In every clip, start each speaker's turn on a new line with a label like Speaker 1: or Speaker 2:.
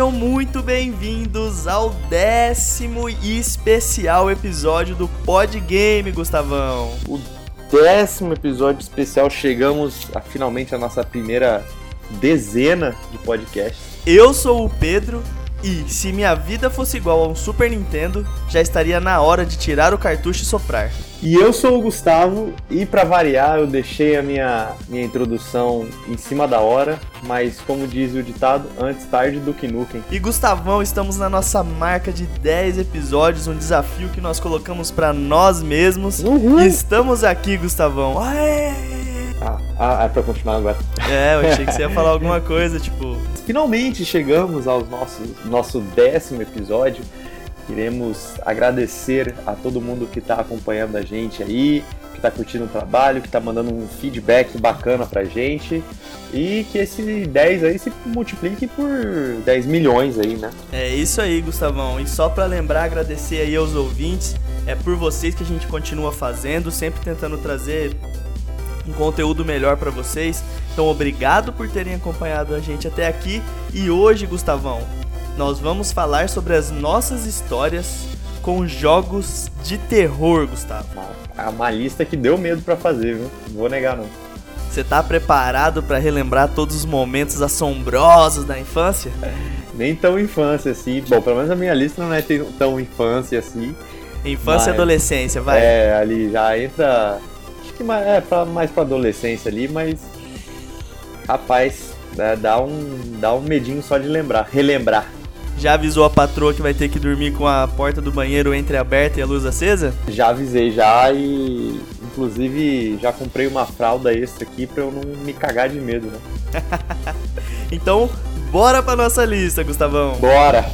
Speaker 1: Sejam muito bem-vindos ao décimo e especial episódio do Pod Game, Gustavão.
Speaker 2: O décimo episódio especial, chegamos a finalmente a nossa primeira dezena de podcasts.
Speaker 1: Eu sou o Pedro e se minha vida fosse igual a um Super Nintendo, já estaria na hora de tirar o cartucho e soprar.
Speaker 2: E eu sou o Gustavo e para variar eu deixei a minha, minha introdução em cima da hora, mas como diz o ditado, antes tarde do que nunca.
Speaker 1: E Gustavão, estamos na nossa marca de 10 episódios, um desafio que nós colocamos para nós mesmos.
Speaker 2: Uhum.
Speaker 1: Estamos aqui, Gustavão. Aê!
Speaker 2: Ah, ah, é pra continuar agora.
Speaker 1: É, eu achei que você ia falar alguma coisa, tipo.
Speaker 2: Finalmente chegamos ao nosso, nosso décimo episódio. Queremos agradecer a todo mundo que está acompanhando a gente aí, que está curtindo o trabalho, que está mandando um feedback bacana pra gente. E que esse 10 aí se multiplique por 10 milhões aí, né?
Speaker 1: É isso aí, Gustavão. E só para lembrar, agradecer aí aos ouvintes. É por vocês que a gente continua fazendo, sempre tentando trazer um conteúdo melhor para vocês. Então, obrigado por terem acompanhado a gente até aqui. E hoje, Gustavão, nós vamos falar sobre as nossas histórias com jogos de terror, Gustavo.
Speaker 2: É uma lista que deu medo para fazer, viu? Não vou negar não.
Speaker 1: Você tá preparado para relembrar todos os momentos assombrosos da infância?
Speaker 2: Nem tão infância assim. Bom, pelo menos a minha lista não é tão infância assim.
Speaker 1: Infância e adolescência, vai.
Speaker 2: É, ali já entra. Que mais, é pra, mais pra adolescência ali, mas. Rapaz, dá, um, dá um medinho só de lembrar, relembrar.
Speaker 1: Já avisou a patroa que vai ter que dormir com a porta do banheiro entreaberta e a luz acesa?
Speaker 2: Já avisei já e inclusive já comprei uma fralda extra aqui pra eu não me cagar de medo, né?
Speaker 1: então, bora pra nossa lista, Gustavão.
Speaker 2: Bora!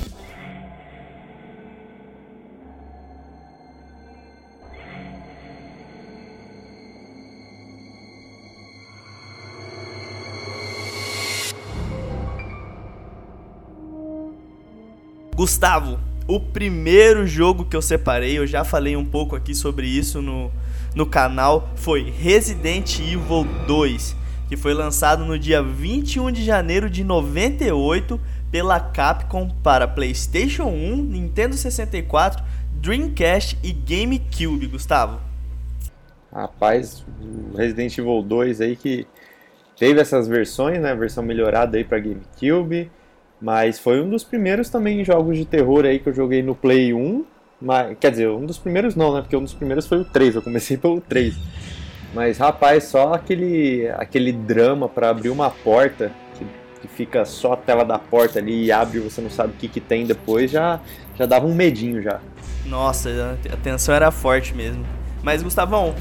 Speaker 1: Gustavo, o primeiro jogo que eu separei, eu já falei um pouco aqui sobre isso no, no canal, foi Resident Evil 2, que foi lançado no dia 21 de janeiro de 98 pela Capcom para PlayStation 1, Nintendo 64, Dreamcast e GameCube, Gustavo.
Speaker 2: Rapaz, Resident Evil 2 aí que teve essas versões, né? Versão melhorada aí para GameCube, mas foi um dos primeiros também jogos de terror aí que eu joguei no Play 1. Mas, quer dizer, um dos primeiros não, né? Porque um dos primeiros foi o 3, eu comecei pelo 3. Mas rapaz, só aquele, aquele drama para abrir uma porta que, que, fica só a tela da porta ali e abre e você não sabe o que, que tem depois, já, já dava um medinho já.
Speaker 1: Nossa, a tensão era forte mesmo. Mas Gustavão,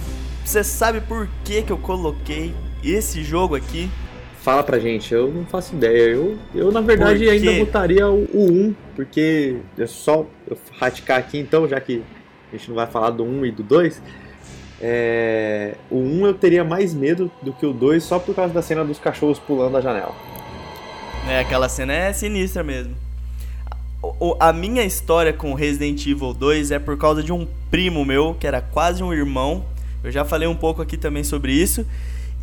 Speaker 1: você sabe por que, que eu coloquei esse jogo aqui
Speaker 2: Fala pra gente, eu não faço ideia. Eu, eu na verdade, ainda botaria o, o 1, porque é só eu raticar aqui então, já que a gente não vai falar do 1 e do 2. É, o 1 eu teria mais medo do que o 2 só por causa da cena dos cachorros pulando a janela.
Speaker 1: É, aquela cena é sinistra mesmo. A minha história com Resident Evil 2 é por causa de um primo meu, que era quase um irmão. Eu já falei um pouco aqui também sobre isso.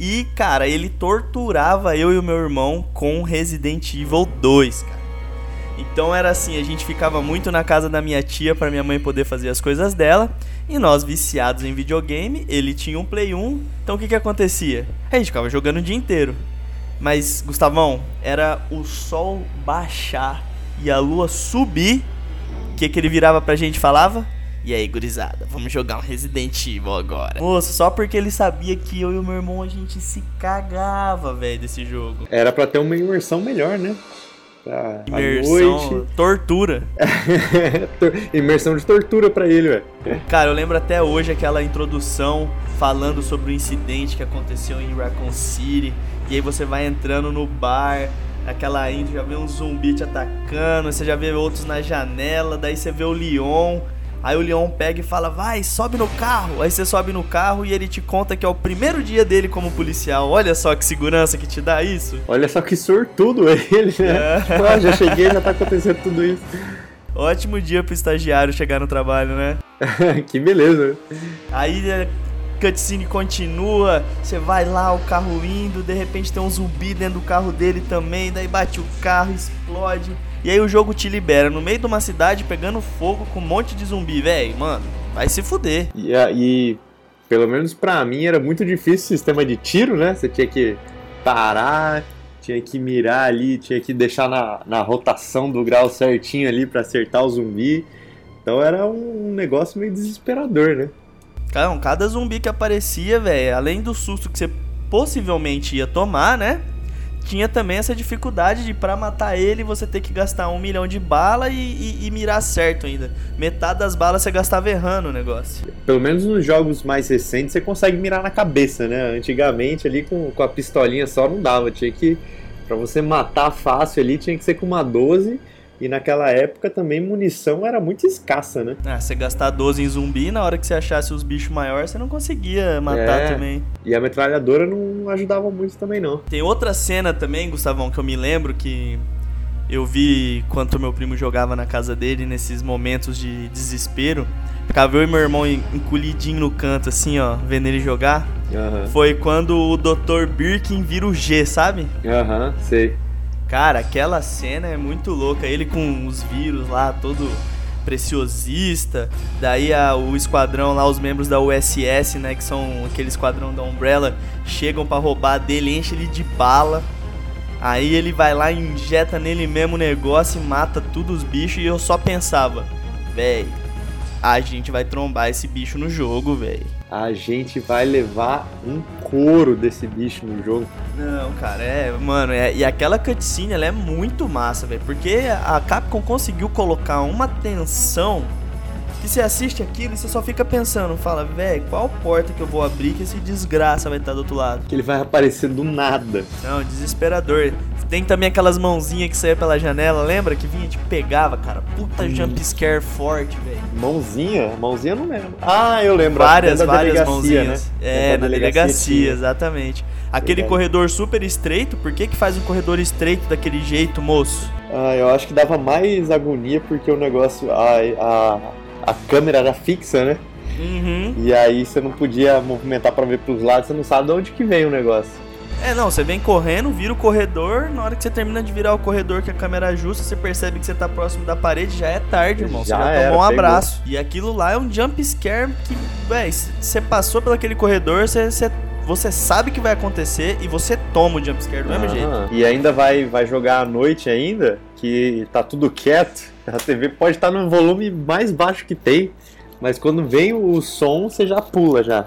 Speaker 1: E, cara, ele torturava eu e o meu irmão com Resident Evil 2, cara. Então era assim, a gente ficava muito na casa da minha tia para minha mãe poder fazer as coisas dela, e nós viciados em videogame, ele tinha um Play 1, então o que que acontecia? A gente ficava jogando o dia inteiro. Mas, Gustavão, era o sol baixar e a lua subir, o que que ele virava pra gente e falava? E aí, gurizada, vamos jogar um Resident Evil agora. Moço, só porque ele sabia que eu e o meu irmão a gente se cagava, velho, desse jogo.
Speaker 2: Era para ter uma imersão melhor, né?
Speaker 1: Pra imersão, tortura.
Speaker 2: imersão de tortura para ele, velho.
Speaker 1: Cara, eu lembro até hoje aquela introdução falando sobre o incidente que aconteceu em Raccoon City. E aí você vai entrando no bar, aquela intro, já vê um zumbi te atacando, você já vê outros na janela, daí você vê o Leon Aí o Leon pega e fala: Vai, sobe no carro. Aí você sobe no carro e ele te conta que é o primeiro dia dele como policial. Olha só que segurança que te dá isso.
Speaker 2: Olha só que sortudo ele, né? É. Tipo, ah, já cheguei, já tá acontecendo tudo isso.
Speaker 1: Ótimo dia pro estagiário chegar no trabalho, né?
Speaker 2: que beleza.
Speaker 1: Aí, é, cutscene continua, você vai lá, o carro indo, de repente tem um zumbi dentro do carro dele também, daí bate o carro, explode. E aí o jogo te libera no meio de uma cidade pegando fogo com um monte de zumbi, velho. Mano, vai se fuder.
Speaker 2: E, e pelo menos pra mim era muito difícil o sistema de tiro, né? Você tinha que parar, tinha que mirar ali, tinha que deixar na, na rotação do grau certinho ali para acertar o zumbi. Então era um negócio meio desesperador, né?
Speaker 1: Cara, cada zumbi que aparecia, velho, além do susto que você possivelmente ia tomar, né? Tinha também essa dificuldade de para matar ele você ter que gastar um milhão de bala e, e, e, mirar certo ainda. Metade das balas você gastava errando o negócio.
Speaker 2: Pelo menos nos jogos mais recentes você consegue mirar na cabeça, né? Antigamente ali com, com a pistolinha só não dava, tinha que para você matar fácil ali tinha que ser com uma 12 e naquela época também munição era muito escassa, né?
Speaker 1: Ah, você gastar 12 em zumbi, na hora que você achasse os bichos maiores, você não conseguia matar é, também.
Speaker 2: E a metralhadora não ajudava muito também, não.
Speaker 1: Tem outra cena também, Gustavão, que eu me lembro que eu vi quando meu primo jogava na casa dele nesses momentos de desespero. Ficava eu e meu irmão encolhidinho no canto, assim, ó, vendo ele jogar. Uhum. Foi quando o Dr. Birkin vira o G, sabe?
Speaker 2: Aham, uhum, sei.
Speaker 1: Cara, aquela cena é muito louca. Ele com os vírus lá, todo preciosista. Daí a, o esquadrão lá, os membros da USS, né, que são aquele esquadrão da Umbrella, chegam para roubar dele, enche ele de bala. Aí ele vai lá, injeta nele mesmo o negócio e mata todos os bichos. E eu só pensava, véi, a gente vai trombar esse bicho no jogo, velho.
Speaker 2: A gente vai levar um couro desse bicho no jogo.
Speaker 1: Não, cara, é, mano, é, e aquela cutscene ela é muito massa, velho, porque a Capcom conseguiu colocar uma tensão que você assiste aquilo e você só fica pensando, fala, velho, qual porta que eu vou abrir que esse desgraça vai estar do outro lado?
Speaker 2: Que ele vai aparecer do nada.
Speaker 1: Não, desesperador. Tem também aquelas mãozinhas que saía pela janela, lembra? Que vinha e te pegava, cara. Puta hum. jump scare forte, velho.
Speaker 2: Mãozinha? Mãozinha não lembro. Ah, eu lembro.
Speaker 1: Várias, várias mãozinhas. Né? É, na delegacia, delegacia exatamente. Aquele Verdade. corredor super estreito, por que que faz um corredor estreito daquele jeito, moço?
Speaker 2: Ah, eu acho que dava mais agonia porque o negócio, a, a, a câmera era fixa, né?
Speaker 1: Uhum.
Speaker 2: E aí você não podia movimentar para ver pros lados, você não sabe de onde que vem o negócio.
Speaker 1: É, não, você vem correndo, vira o corredor, na hora que você termina de virar o corredor que a câmera ajusta, você percebe que você tá próximo da parede, já é tarde, irmão. Já você já era, tomou um pegou. abraço. E aquilo lá é um jump scare que, véi, você passou pelo aquele corredor, você, você você sabe que vai acontecer e você toma o jumpscare do mesmo jeito.
Speaker 2: E ainda vai, vai jogar à noite ainda, que tá tudo quieto. A TV pode estar tá no volume mais baixo que tem, mas quando vem o som, você já pula já.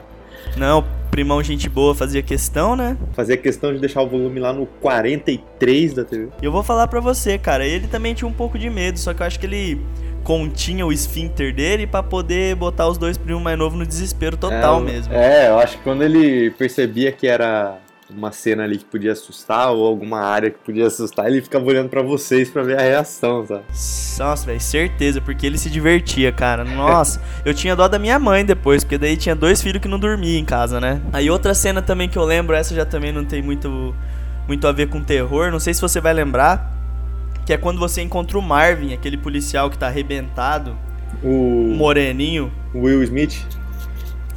Speaker 1: Não, primão gente boa fazia questão, né?
Speaker 2: Fazia questão de deixar o volume lá no 43 da TV.
Speaker 1: E eu vou falar pra você, cara, ele também tinha um pouco de medo, só que eu acho que ele continha o esfíncter dele para poder botar os dois primos mais novos no desespero total
Speaker 2: é,
Speaker 1: mesmo.
Speaker 2: É, eu acho que quando ele percebia que era uma cena ali que podia assustar ou alguma área que podia assustar, ele ficava olhando para vocês para ver a reação, sabe?
Speaker 1: Nossa, velho, certeza, porque ele se divertia, cara. Nossa, eu tinha dó da minha mãe depois, porque daí tinha dois filhos que não dormiam em casa, né? Aí outra cena também que eu lembro, essa já também não tem muito muito a ver com terror, não sei se você vai lembrar, que é quando você encontra o Marvin, aquele policial que tá arrebentado,
Speaker 2: o
Speaker 1: moreninho,
Speaker 2: Will Smith.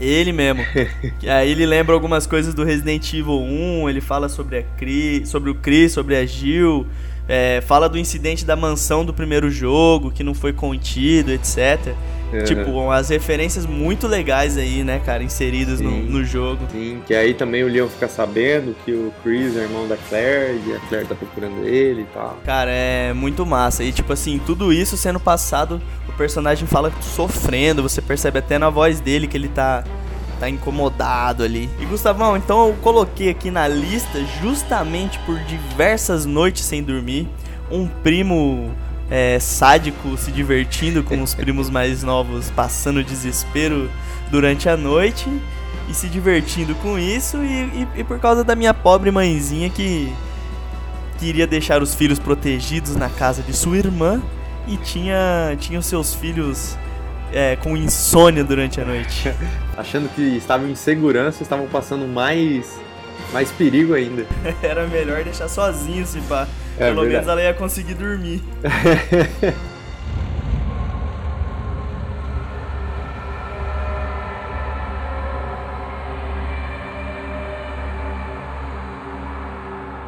Speaker 1: Ele mesmo. aí ele lembra algumas coisas do Resident Evil 1, ele fala sobre, a Chris, sobre o Chris, sobre a Jill, é, fala do incidente da mansão do primeiro jogo, que não foi contido, etc. Uhum. Tipo, as referências muito legais aí, né, cara, inseridas no, no, jogo.
Speaker 2: Sim, que aí também o Leon fica sabendo que o Chris é irmão da Claire e a Claire tá procurando ele e tal.
Speaker 1: Cara, é muito massa. E, tipo assim, tudo isso sendo passado, o personagem fala sofrendo, você percebe até na voz dele que ele tá tá incomodado ali. E Gustavão, então eu coloquei aqui na lista justamente por diversas noites sem dormir, um primo é, sádico se divertindo com os primos mais novos, passando desespero durante a noite e se divertindo com isso, e, e, e por causa da minha pobre mãezinha que queria deixar os filhos protegidos na casa de sua irmã e tinha, tinha os seus filhos é, com insônia durante a noite.
Speaker 2: Achando que estavam em segurança, estavam passando mais, mais perigo ainda.
Speaker 1: Era melhor deixar sozinho se pá. É, Pelo verdade. menos ela ia conseguir dormir.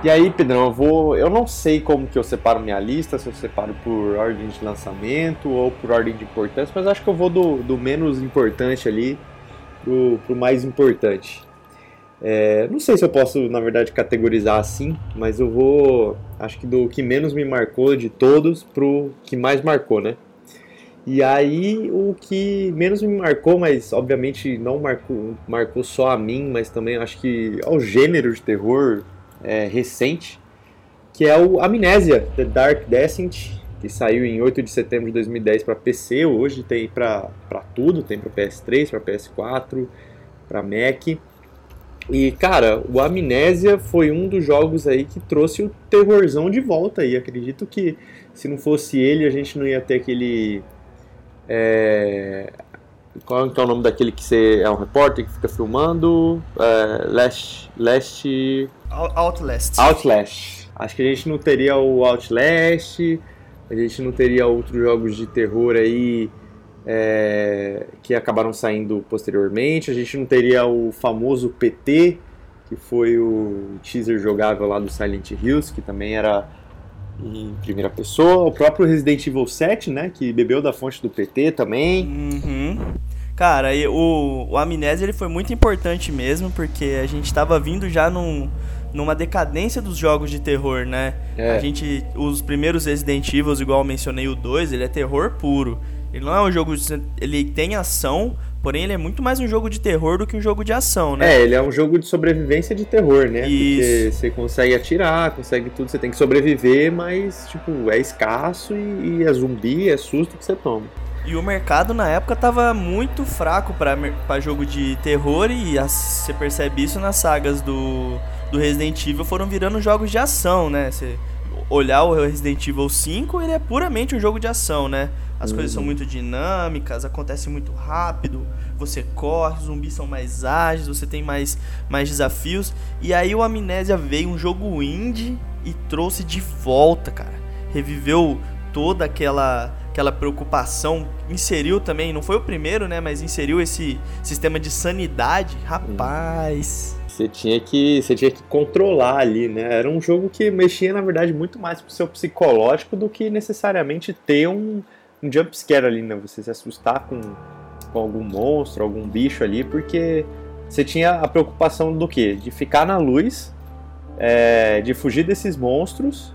Speaker 2: E aí, Pedrão, eu vou. Eu não sei como que eu separo minha lista, se eu separo por ordem de lançamento ou por ordem de importância, mas acho que eu vou do, do menos importante ali pro, pro mais importante. É, não sei se eu posso, na verdade, categorizar assim, mas eu vou. Acho que do que menos me marcou de todos pro que mais marcou, né? E aí, o que menos me marcou, mas obviamente não marcou, marcou só a mim, mas também acho que ao gênero de terror é, recente, que é o Amnésia, The Dark Descent, que saiu em 8 de setembro de 2010 para PC, hoje tem para tudo, tem para PS3, para PS4, para Mac. E cara, o Amnésia foi um dos jogos aí que trouxe o terrorzão de volta e acredito que se não fosse ele a gente não ia ter aquele é, qual é o nome daquele que você é um repórter que fica filmando? É, Last, Last
Speaker 1: Outlast.
Speaker 2: Outlast. Acho que a gente não teria o Outlast, a gente não teria outros jogos de terror aí é, que acabaram saindo posteriormente, a gente não teria o famoso PT, que foi o teaser jogável lá do Silent Hills, que também era em primeira pessoa, o próprio Resident Evil 7, né, que bebeu da fonte do PT também.
Speaker 1: Uhum. Cara, o, o Amnésia ele foi muito importante mesmo, porque a gente estava vindo já num, numa decadência dos jogos de terror, né? É. A gente, os primeiros Resident Evil, igual eu mencionei o 2, ele é terror puro. Ele não é um jogo, ele tem ação, porém ele é muito mais um jogo de terror do que um jogo de ação, né?
Speaker 2: É, ele é um jogo de sobrevivência de terror, né? Isso. Porque você consegue atirar, consegue tudo, você tem que sobreviver, mas tipo, é escasso e, e é zumbi, é susto que você toma.
Speaker 1: E o mercado na época tava muito fraco para jogo de terror e você percebe isso nas sagas do, do Resident Evil foram virando jogos de ação, né? Você olhar o Resident Evil 5, ele é puramente um jogo de ação, né? As uhum. coisas são uhum. muito dinâmicas, acontece muito rápido, você corre, os zumbis são mais ágeis, você tem mais, mais desafios. E aí o Amnésia veio, um jogo indie, e trouxe de volta, cara. Reviveu toda aquela aquela preocupação, inseriu também, não foi o primeiro, né, mas inseriu esse sistema de sanidade. Rapaz,
Speaker 2: você tinha que você tinha que controlar ali, né? Era um jogo que mexia na verdade muito mais pro seu psicológico do que necessariamente ter um, um jump scare ali, né? Você se assustar com, com algum monstro, algum bicho ali, porque você tinha a preocupação do quê? De ficar na luz, é, de fugir desses monstros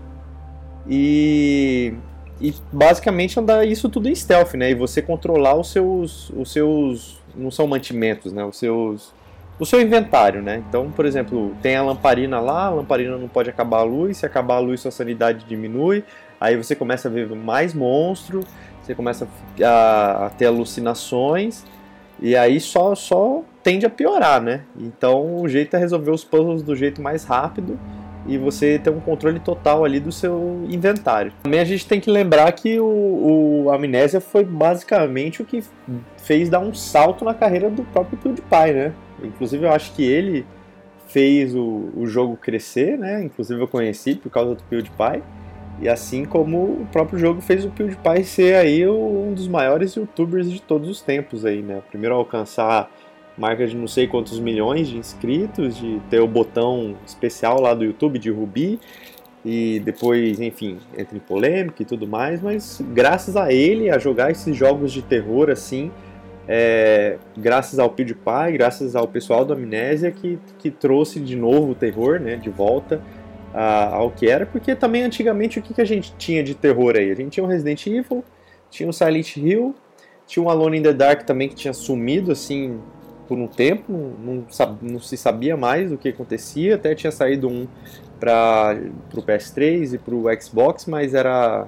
Speaker 2: e e basicamente andar isso tudo em stealth, né? E você controlar os seus, os seus, não são mantimentos, né? Os seus, o seu inventário, né? Então, por exemplo, tem a lamparina lá, a lamparina não pode acabar a luz, se acabar a luz sua sanidade diminui, aí você começa a ver mais monstro, você começa a, a ter alucinações e aí só só tende a piorar, né? Então, o jeito é resolver os puzzles do jeito mais rápido e você ter um controle total ali do seu inventário. Também a gente tem que lembrar que o, o Amnésia foi basicamente o que fez dar um salto na carreira do próprio PewDiePie, né? Inclusive eu acho que ele fez o, o jogo crescer, né? Inclusive eu conheci por causa do PewDiePie. E assim como o próprio jogo fez o PewDiePie ser aí um dos maiores youtubers de todos os tempos aí, né? Primeiro a alcançar marca de não sei quantos milhões de inscritos, de ter o botão especial lá do YouTube de Rubi e depois, enfim, entra em polêmica e tudo mais, mas graças a ele a jogar esses jogos de terror assim, é, graças ao PewDiePie, graças ao pessoal do Amnésia que, que trouxe de novo o terror, né, de volta a, ao que era, porque também antigamente o que, que a gente tinha de terror aí? A gente tinha o Resident Evil, tinha o Silent Hill, tinha o Alone in the Dark também que tinha sumido assim por um tempo, não, não se sabia mais o que acontecia, até tinha saído um para o PS3 e para o Xbox, mas era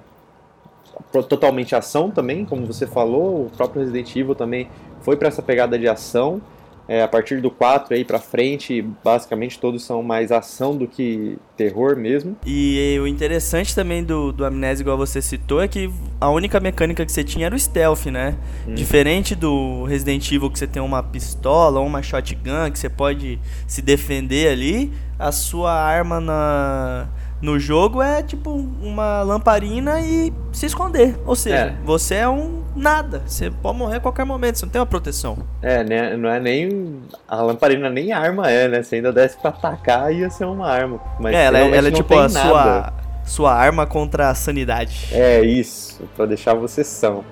Speaker 2: totalmente ação também, como você falou, o próprio Resident Evil também foi para essa pegada de ação. É, a partir do 4 aí pra frente, basicamente todos são mais ação do que terror mesmo.
Speaker 1: E o interessante também do, do Amnésia, igual você citou, é que a única mecânica que você tinha era o stealth, né? Hum. Diferente do Resident Evil, que você tem uma pistola ou uma shotgun, que você pode se defender ali, a sua arma na no jogo é tipo uma lamparina e se esconder. Ou seja,
Speaker 2: É.
Speaker 1: você é um nada. Você pode morrer a qualquer momento, você não tem uma proteção.
Speaker 2: É, né, não é nem. A lamparina nem arma é, né? Se ainda desse pra atacar, ia ser uma arma. Mas
Speaker 1: é, ela, é- ela é tipo a
Speaker 2: nada.
Speaker 1: sua, sua arma contra a sanidade.
Speaker 2: É isso, pra deixar você são.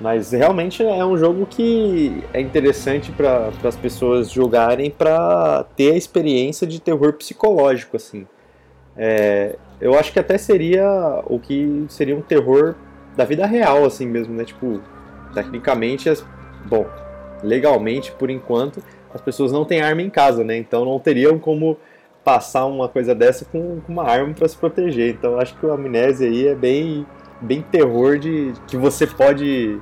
Speaker 2: Mas realmente é um jogo que é interessante para as pessoas jogarem pra ter a experiência de terror psicológico, assim. É, eu acho que até seria o que seria um terror da vida real, assim mesmo, né? Tipo, tecnicamente, as, bom, legalmente, por enquanto, as pessoas não têm arma em casa, né? Então não teriam como passar uma coisa dessa com, com uma arma para se proteger. Então acho que o Amnésia aí é bem, bem terror de que você pode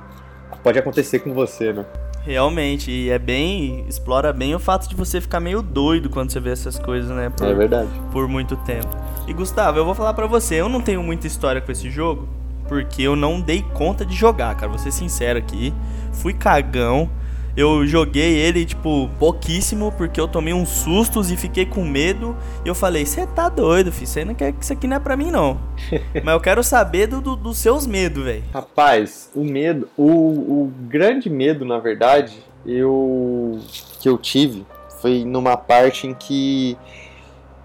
Speaker 2: pode acontecer com você, né?
Speaker 1: Realmente, e é bem. explora bem o fato de você ficar meio doido quando você vê essas coisas, né? Por,
Speaker 2: É verdade.
Speaker 1: por muito tempo. E Gustavo, eu vou falar pra você, eu não tenho muita história com esse jogo, porque eu não dei conta de jogar, cara. Vou ser sincero aqui. Fui cagão. Eu joguei ele, tipo, pouquíssimo, porque eu tomei uns sustos e fiquei com medo. E eu falei, você tá doido, filho. Aí não quer, isso aqui não é pra mim, não. Mas eu quero saber do, do- dos seus medos, velho.
Speaker 2: Rapaz, o medo, o, o grande medo, na verdade, eu que eu tive foi numa parte em que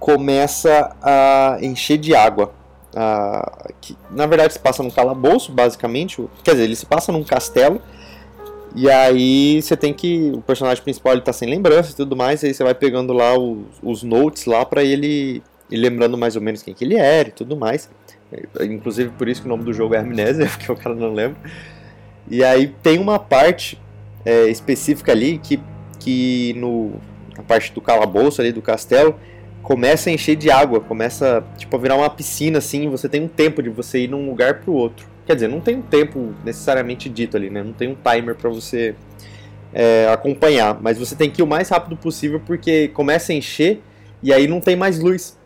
Speaker 2: começa a encher de água. Ah, que, na verdade, se passa num calabouço, basicamente. Quer dizer, ele se passa num castelo. E aí você tem que. O personagem principal ele tá sem lembrança e tudo mais. Aí você vai pegando lá os, os notes lá pra ele ir lembrando mais ou menos quem que ele era e tudo mais. É, Inclusive por isso que o nome do jogo é Amnésia, porque o cara não lembra. E aí tem uma parte é, específica ali que, que no, na parte do calabouço ali do castelo começa a encher de água, começa tipo a virar uma piscina assim, você tem um tempo de você ir num lugar pro outro. Quer dizer, não tem um tempo necessariamente dito ali, né? Não tem um timer para você é, acompanhar, mas você tem que ir o mais rápido possível porque começa a encher e aí não tem mais luz.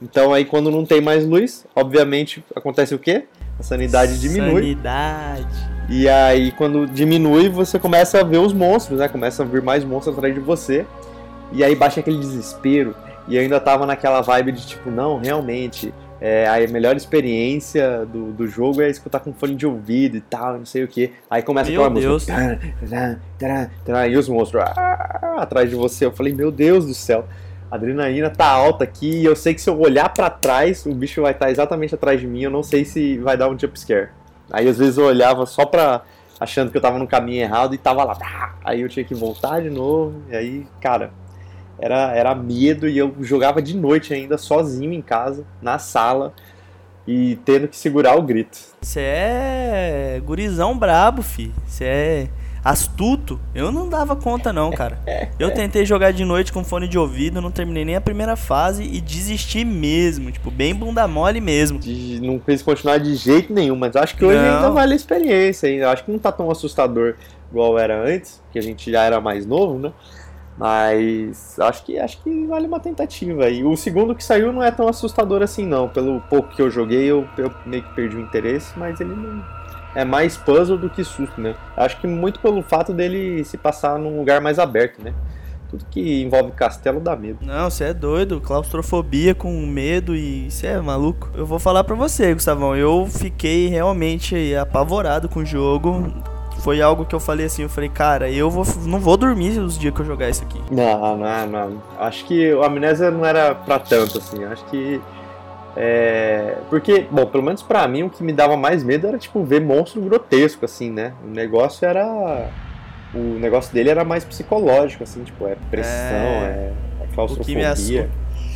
Speaker 2: Então aí quando não tem mais luz, obviamente acontece o quê? A sanidade diminui.
Speaker 1: Sanidade.
Speaker 2: E aí, quando diminui, você começa a ver os monstros, né? Começa a vir mais monstros atrás de você. E aí baixa aquele desespero. E eu ainda tava naquela vibe de tipo, não, realmente, é, a melhor experiência do, do jogo é escutar com fone de ouvido e tal, não sei o que. Aí começa
Speaker 1: Meu
Speaker 2: aquela
Speaker 1: Deus.
Speaker 2: música. Tará, tará, tará, e os monstros ah, atrás de você. Eu falei, meu Deus do céu. A adrenalina tá alta aqui e eu sei que se eu olhar pra trás, o bicho vai estar exatamente atrás de mim. Eu não sei se vai dar um jumpscare. Aí às vezes eu olhava só pra. achando que eu tava no caminho errado e tava lá. tá. Aí eu tinha que voltar de novo. E aí, cara, era, era medo e eu jogava de noite ainda, sozinho em casa, na sala, e tendo que segurar o grito.
Speaker 1: Você é gurizão brabo, fi. Você é astuto. Eu não dava conta não, cara. Eu tentei jogar de noite com fone de ouvido, não terminei nem a primeira fase e desisti mesmo, tipo, bem bunda mole mesmo.
Speaker 2: De- não quis continuar de jeito nenhum, mas acho que hoje
Speaker 1: Não.
Speaker 2: ainda vale a experiência ainda. Acho que não tá tão assustador igual era antes, que a gente já era mais novo, né? Mas acho que acho que vale uma tentativa. E o segundo que saiu não é tão assustador assim não. Pelo pouco que eu joguei, eu, eu meio que perdi o interesse, mas ele não é mais puzzle do que susto, né? Acho que muito pelo fato dele se passar num lugar mais aberto, né? Tudo que envolve castelo dá medo.
Speaker 1: Não, você é doido, claustrofobia com medo e você é maluco. Eu vou falar pra você, Gustavão, eu fiquei realmente apavorado com o jogo. Foi algo que eu falei assim, eu falei, cara, eu vou, não vou dormir os dias que eu jogar isso aqui.
Speaker 2: Não, não, não. Acho que o Amnésia não era pra tanto, assim. Acho que. É... Porque, bom, pelo menos pra mim, o que me dava mais medo era, tipo, ver monstro grotesco, assim, né? O negócio era. O negócio dele era mais psicológico, assim, tipo, é pressão, é, é
Speaker 1: O que me
Speaker 2: claustrofobia.
Speaker 1: assusta.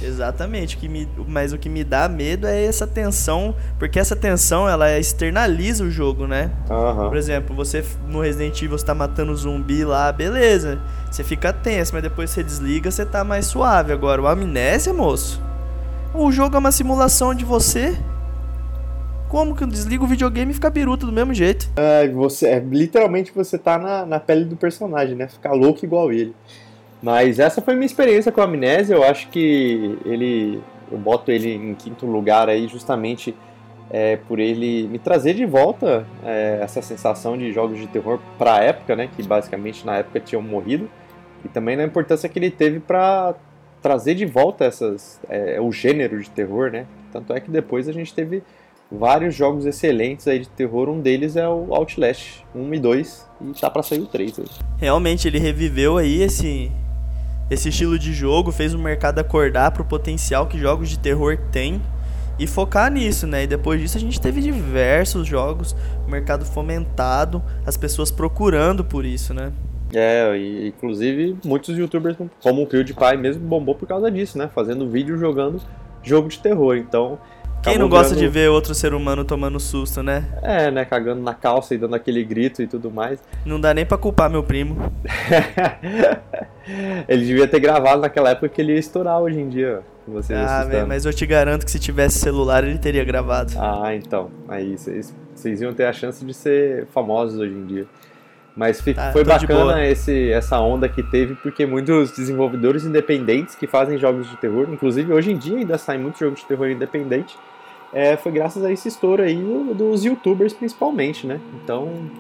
Speaker 1: Exatamente, o que me, mas o que me dá medo é essa tensão, porque essa tensão ela externaliza o jogo, né?
Speaker 2: Aham.
Speaker 1: Por exemplo, você no Resident Evil você tá matando zumbi lá, beleza. Você fica tenso, mas depois você desliga, você tá mais suave. Agora, o Amnésia, moço. O jogo é uma simulação de você. Como que eu desligo o videogame e fica biruta do mesmo jeito?
Speaker 2: É, você, é, literalmente você tá na, na pele do personagem, né? Ficar louco igual ele. Mas essa foi minha experiência com a Amnésia. Eu acho que ele. Eu boto ele em quinto lugar aí justamente é, por ele me trazer de volta é, essa sensação de jogos de terror pra época, né? Que basicamente na época tinham morrido. E também na importância que ele teve pra trazer de volta essas, é, o gênero de terror, né? Tanto é que depois a gente teve vários jogos excelentes aí de terror. Um deles é o Outlast 1 e 2 e tá para sair o 3 aí.
Speaker 1: Realmente ele reviveu aí esse esse estilo de jogo, fez o mercado acordar pro potencial que jogos de terror têm e focar nisso, né? E depois disso a gente teve diversos jogos, o mercado fomentado, as pessoas procurando por isso, né?
Speaker 2: É, e, inclusive muitos youtubers como o PewDiePie mesmo bombou por causa disso, né? Fazendo vídeo jogando jogo de terror. Então,
Speaker 1: quem não gosta de ver outro ser humano tomando susto, né?
Speaker 2: É, né? Cagando na calça e dando aquele grito e tudo mais.
Speaker 1: Não dá nem pra culpar meu primo.
Speaker 2: ele devia ter gravado naquela época que ele ia estourar hoje em dia. Você
Speaker 1: ah, véio, mas eu te garanto que se tivesse celular ele teria gravado.
Speaker 2: Ah, então. Aí vocês iam ter a chance de ser famosos hoje em dia. Mas tá, foi bacana esse, essa onda que teve, porque muitos desenvolvedores independentes que fazem jogos de terror, inclusive hoje em dia ainda saem muitos jogos de terror independente, é, foi graças a esse estouro aí dos youtubers principalmente, né? Então,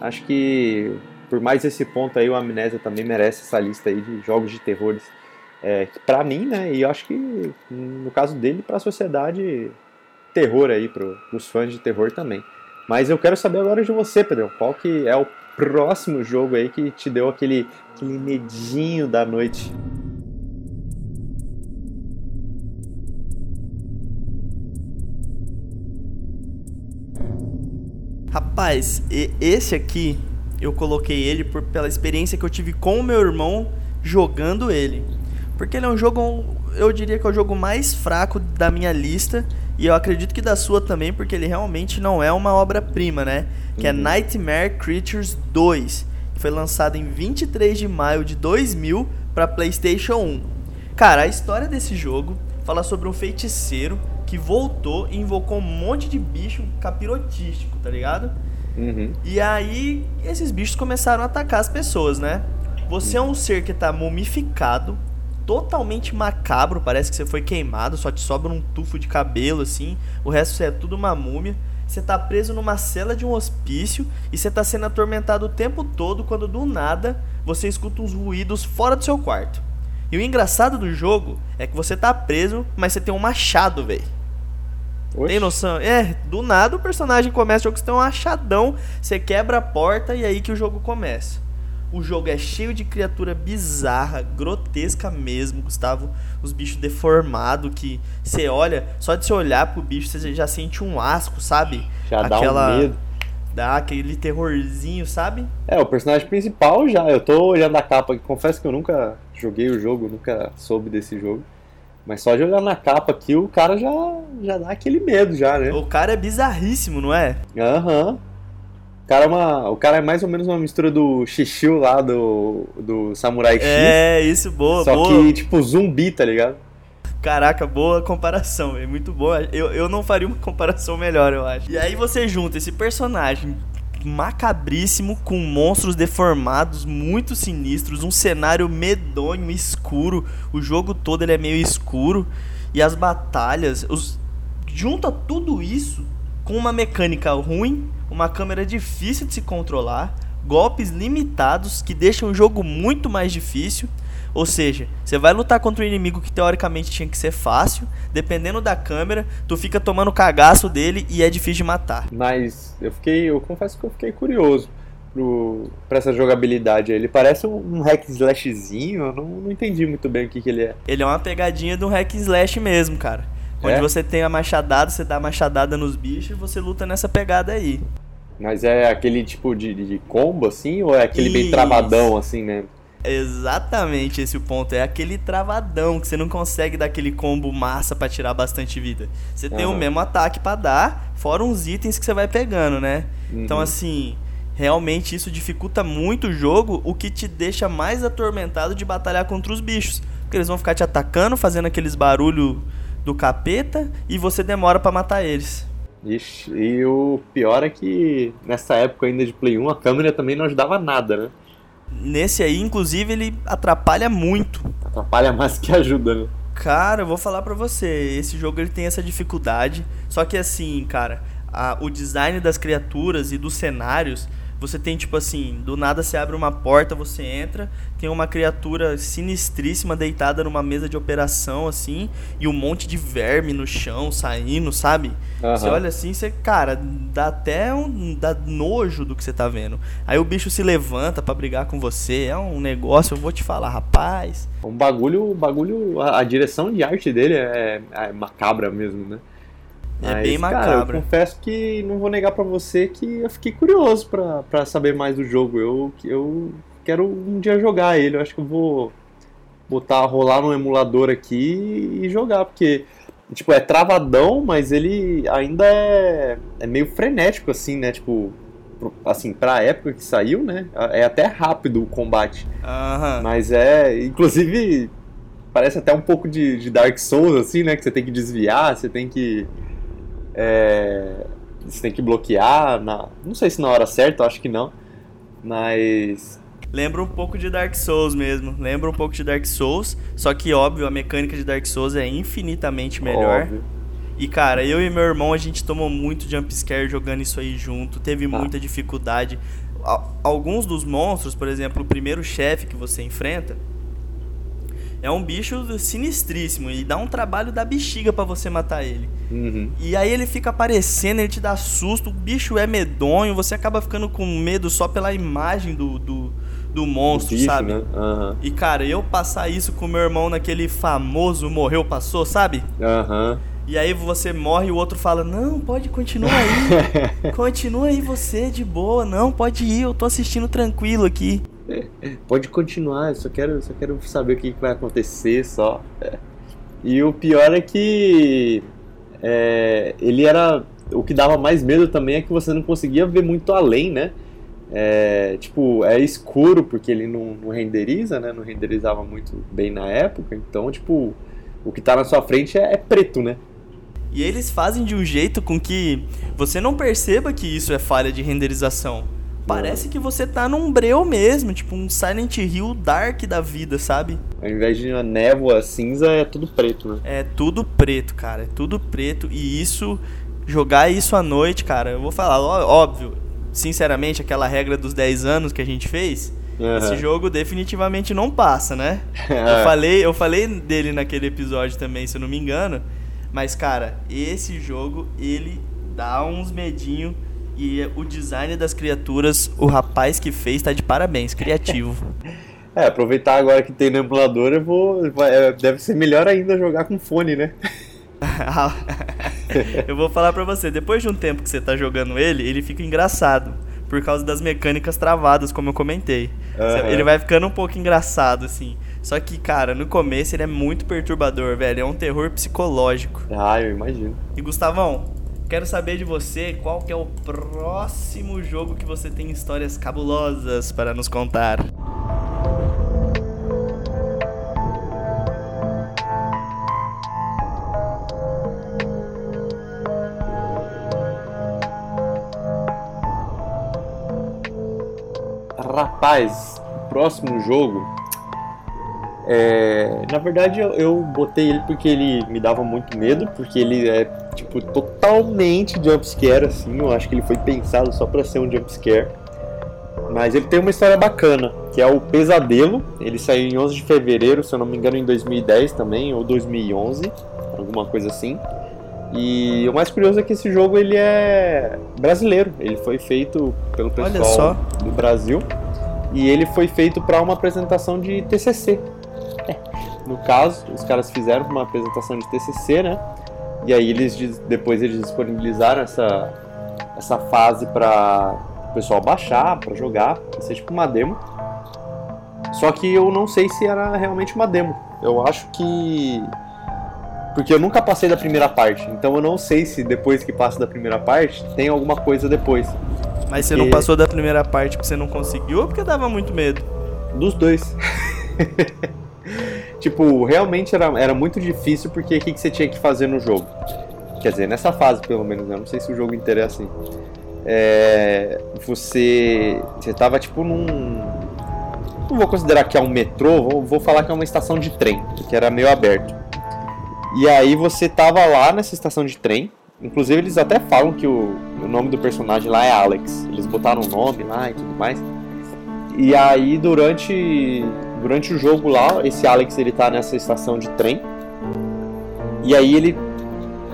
Speaker 2: acho que por mais esse ponto aí, o Amnésia também merece essa lista aí de jogos de terrores. É, para mim, né? E acho que no caso dele, para a sociedade, terror aí, para os fãs de terror também. Mas eu quero saber agora de você, Pedro. Qual que é o próximo jogo aí que te deu aquele, aquele medinho da noite?
Speaker 1: Rapaz, esse aqui eu coloquei ele por, pela experiência que eu tive com o meu irmão jogando ele. Porque ele é um jogo, eu diria que é o jogo mais fraco da minha lista. E eu acredito que da sua também, porque ele realmente não é uma obra-prima, né? Que é uhum. é Nightmare Creatures 2. Que foi lançado em 23 de maio de 2000 para PlayStation 1. Cara, a história desse jogo fala sobre um feiticeiro que voltou e invocou um monte de bicho capirotístico, tá ligado?
Speaker 2: Uhum.
Speaker 1: E aí esses bichos começaram a atacar as pessoas, né? Você é um ser que tá mumificado, totalmente macabro, parece que você foi queimado, só te sobra um tufo de cabelo assim, o resto é tudo uma múmia. Você tá preso numa cela de um hospício e você tá sendo atormentado o tempo todo quando do nada você escuta uns ruídos fora do seu quarto. E o engraçado do jogo é que você tá preso, mas você tem um machado, velho. Tem noção? É, do nada o personagem começa o jogo, você tem um achadão, você quebra a porta e aí que o jogo começa. O jogo é cheio de criatura bizarra, grotesca mesmo, Gustavo. Os bichos deformados que você olha, só de você olhar pro bicho você já sente um asco, sabe?
Speaker 2: Já Aquela... dá um medo.
Speaker 1: Dá aquele terrorzinho, sabe?
Speaker 2: É, o personagem principal já. Eu tô olhando a capa aqui, confesso que eu nunca joguei o jogo, nunca soube desse jogo. Mas só de olhar na capa aqui, o cara já, já dá aquele medo já, né?
Speaker 1: O cara é bizarríssimo, não é?
Speaker 2: Aham. Uhum. O cara, é uma, o cara é mais ou menos uma mistura do Xixiu lá do, do Samurai X.
Speaker 1: É, isso, boa,
Speaker 2: só
Speaker 1: boa.
Speaker 2: que tipo zumbi, tá ligado?
Speaker 1: Caraca, boa comparação, é muito boa. Eu, eu não faria uma comparação melhor, eu acho. E aí você junta esse personagem macabríssimo, com monstros deformados, muito sinistros, um cenário medonho, escuro. O jogo todo ele é meio escuro. E as batalhas, os... junta tudo isso com uma mecânica ruim, uma câmera difícil de se controlar, golpes limitados que deixam o jogo muito mais difícil ou seja, você vai lutar contra um inimigo que teoricamente tinha que ser fácil, dependendo da câmera, tu fica tomando cagaço dele e é difícil de matar.
Speaker 2: Mas eu fiquei, eu confesso que eu fiquei curioso pro, pra essa jogabilidade. Ele parece um, um hack slashzinho, eu não, não entendi muito bem o que, que ele é.
Speaker 1: Ele é uma pegadinha de um hack slash mesmo, cara. Onde é? você tem a machadada, você dá a machadada nos bichos e você luta nessa pegada aí.
Speaker 2: Mas é aquele tipo de, de combo assim, ou é aquele Isso. bem travadão assim mesmo?
Speaker 1: Exatamente esse o ponto. É aquele travadão que você não consegue dar aquele combo massa para tirar bastante vida. Você uhum. tem o mesmo ataque para dar, fora uns itens que você vai pegando, né? Uhum. Então, assim, realmente isso dificulta muito o jogo, o que te deixa mais atormentado de batalhar contra os bichos. Porque eles vão ficar te atacando, fazendo aqueles barulho do capeta e você demora para matar eles.
Speaker 2: Ixi, e o pior é que nessa época ainda de Play 1 a câmera também não ajudava nada, né?
Speaker 1: Nesse aí, inclusive, ele atrapalha muito.
Speaker 2: Atrapalha mais que ajuda, né?
Speaker 1: Cara, eu vou falar pra você, esse jogo ele tem essa dificuldade. Só que assim, cara, a, o design das criaturas e dos cenários Você tem tipo assim, do nada você abre uma porta, você entra, tem uma criatura sinistríssima deitada numa mesa de operação assim, e um monte de verme no chão saindo, sabe? Uhum. Você olha assim, você, cara, dá até um dá nojo do que você tá vendo. Aí o bicho se levanta para brigar com você, é um negócio, eu vou te falar, rapaz.
Speaker 2: Um bagulho, bagulho, a, a direção de arte dele é, é macabra mesmo, né?
Speaker 1: É Mas, bem macabro. Cara,
Speaker 2: eu confesso que não vou negar para você que eu fiquei curioso para saber mais do jogo. Eu, eu quero um dia jogar ele. Eu acho que eu vou botar rolar no emulador aqui e jogar, porque tipo é travadão, mas ele ainda é, é meio frenético assim, né? Tipo, assim, pra época que saiu, né? É até rápido o combate. Mas é, inclusive, parece até um pouco de, de Dark Souls, assim, né? Que você tem que desviar, você tem que é, você tem que bloquear, na, não sei se na hora certa, acho que não, mas...
Speaker 1: Lembra um pouco de Dark Souls mesmo, lembra um pouco de Dark Souls, só que óbvio, a mecânica de Dark Souls é infinitamente melhor. Óbvio. E cara, eu e meu irmão a gente tomou muito jumpscare jogando isso aí junto, teve ah. muita dificuldade. Alguns dos monstros, por exemplo, o primeiro chefe que você enfrenta, é um bicho sinistríssimo e dá um trabalho da bexiga para você matar ele.
Speaker 2: Uhum.
Speaker 1: E aí ele fica aparecendo, ele te dá susto, o bicho é medonho, você acaba ficando com medo só pela imagem do, do, do monstro, bicho, sabe?
Speaker 2: Né? Uhum.
Speaker 1: E cara, eu passar isso com meu irmão naquele famoso morreu, passou, sabe?
Speaker 2: Aham.
Speaker 1: Uhum. E aí você morre e o outro fala: Não, pode continuar aí. Continua aí você de boa. Não, pode ir, eu tô assistindo tranquilo aqui.
Speaker 2: Pode continuar, eu só quero, só quero saber o que vai acontecer só. E o pior é que é, ele era. O que dava mais medo também é que você não conseguia ver muito além, né? É, tipo, é escuro porque ele não, não, renderiza, né? Não renderizava muito bem na época. Então, tipo, o que tá na sua frente é, é preto, né?
Speaker 1: E eles fazem de um jeito com que você não perceba que isso é falha de renderização. Parece que você tá num breu mesmo, tipo um Silent Hill dark da vida, sabe?
Speaker 2: Ao invés de uma névoa cinza, é tudo preto, né?
Speaker 1: É tudo preto, cara. É tudo preto. E isso, jogar isso à noite, cara, eu vou falar, óbvio, sinceramente, aquela regra dos 10 anos que a gente fez, uhum. esse jogo definitivamente não passa, né? eu, falei, eu falei dele naquele episódio também, se eu não me engano. Mas, cara, esse jogo, ele dá uns medinho e o design das criaturas, o rapaz que fez tá de parabéns, criativo.
Speaker 2: É, aproveitar agora que tem no emulador, eu vou. É, deve ser melhor ainda jogar com fone, né?
Speaker 1: eu vou falar pra você, depois de um tempo que você tá jogando ele, ele fica engraçado. Por causa das mecânicas travadas, como eu comentei. Uhum. Ele vai ficando um pouco engraçado, assim. Só que, cara, no começo ele é muito perturbador, velho. É um terror psicológico.
Speaker 2: Ah, eu imagino.
Speaker 1: E Gustavão, Quero saber de você qual que é o próximo jogo que você tem histórias cabulosas para nos contar.
Speaker 2: Rapaz, próximo jogo é, na verdade, eu, eu, botei ele porque ele me dava muito medo, porque ele é, tipo, totalmente jumpscare, assim. Eu acho que ele foi pensado só pra ser um jumpscare. Mas ele tem uma história bacana, que é o Pesadelo. Ele saiu em 11 de fevereiro, se eu não me engano, em 2010 também, ou 2011, alguma coisa assim. E o mais curioso é que esse jogo ele é brasileiro. Ele foi feito pelo pessoal do Brasil. E ele foi feito para uma apresentação de TCC, no caso, os caras fizeram uma apresentação de TCC, né? E aí eles depois eles disponibilizaram essa essa fase para o pessoal baixar, para jogar, pra ser tipo uma demo. Só que eu não sei se era realmente uma demo. Eu acho que porque eu nunca passei da primeira parte, então eu não sei se depois que passa da primeira parte tem alguma coisa depois.
Speaker 1: Mas você não passou da primeira parte porque você não conseguiu ou porque dava muito medo?
Speaker 2: Dos dois. tipo, realmente era, era muito difícil porque o que, que você tinha que fazer no jogo? Quer dizer, nessa fase pelo menos, né? Não sei se o jogo inteiro é assim. É, você. Você tava tipo num. Não vou considerar que é um metrô, vou, vou falar que é uma estação de trem, que era meio aberto. E aí você tava lá nessa estação de trem, Inclusive eles até falam que o, o nome do personagem lá é Alex. Eles botaram o nome lá e tudo mais. E aí durante durante o jogo lá, esse Alex ele tá nessa estação de trem. E aí ele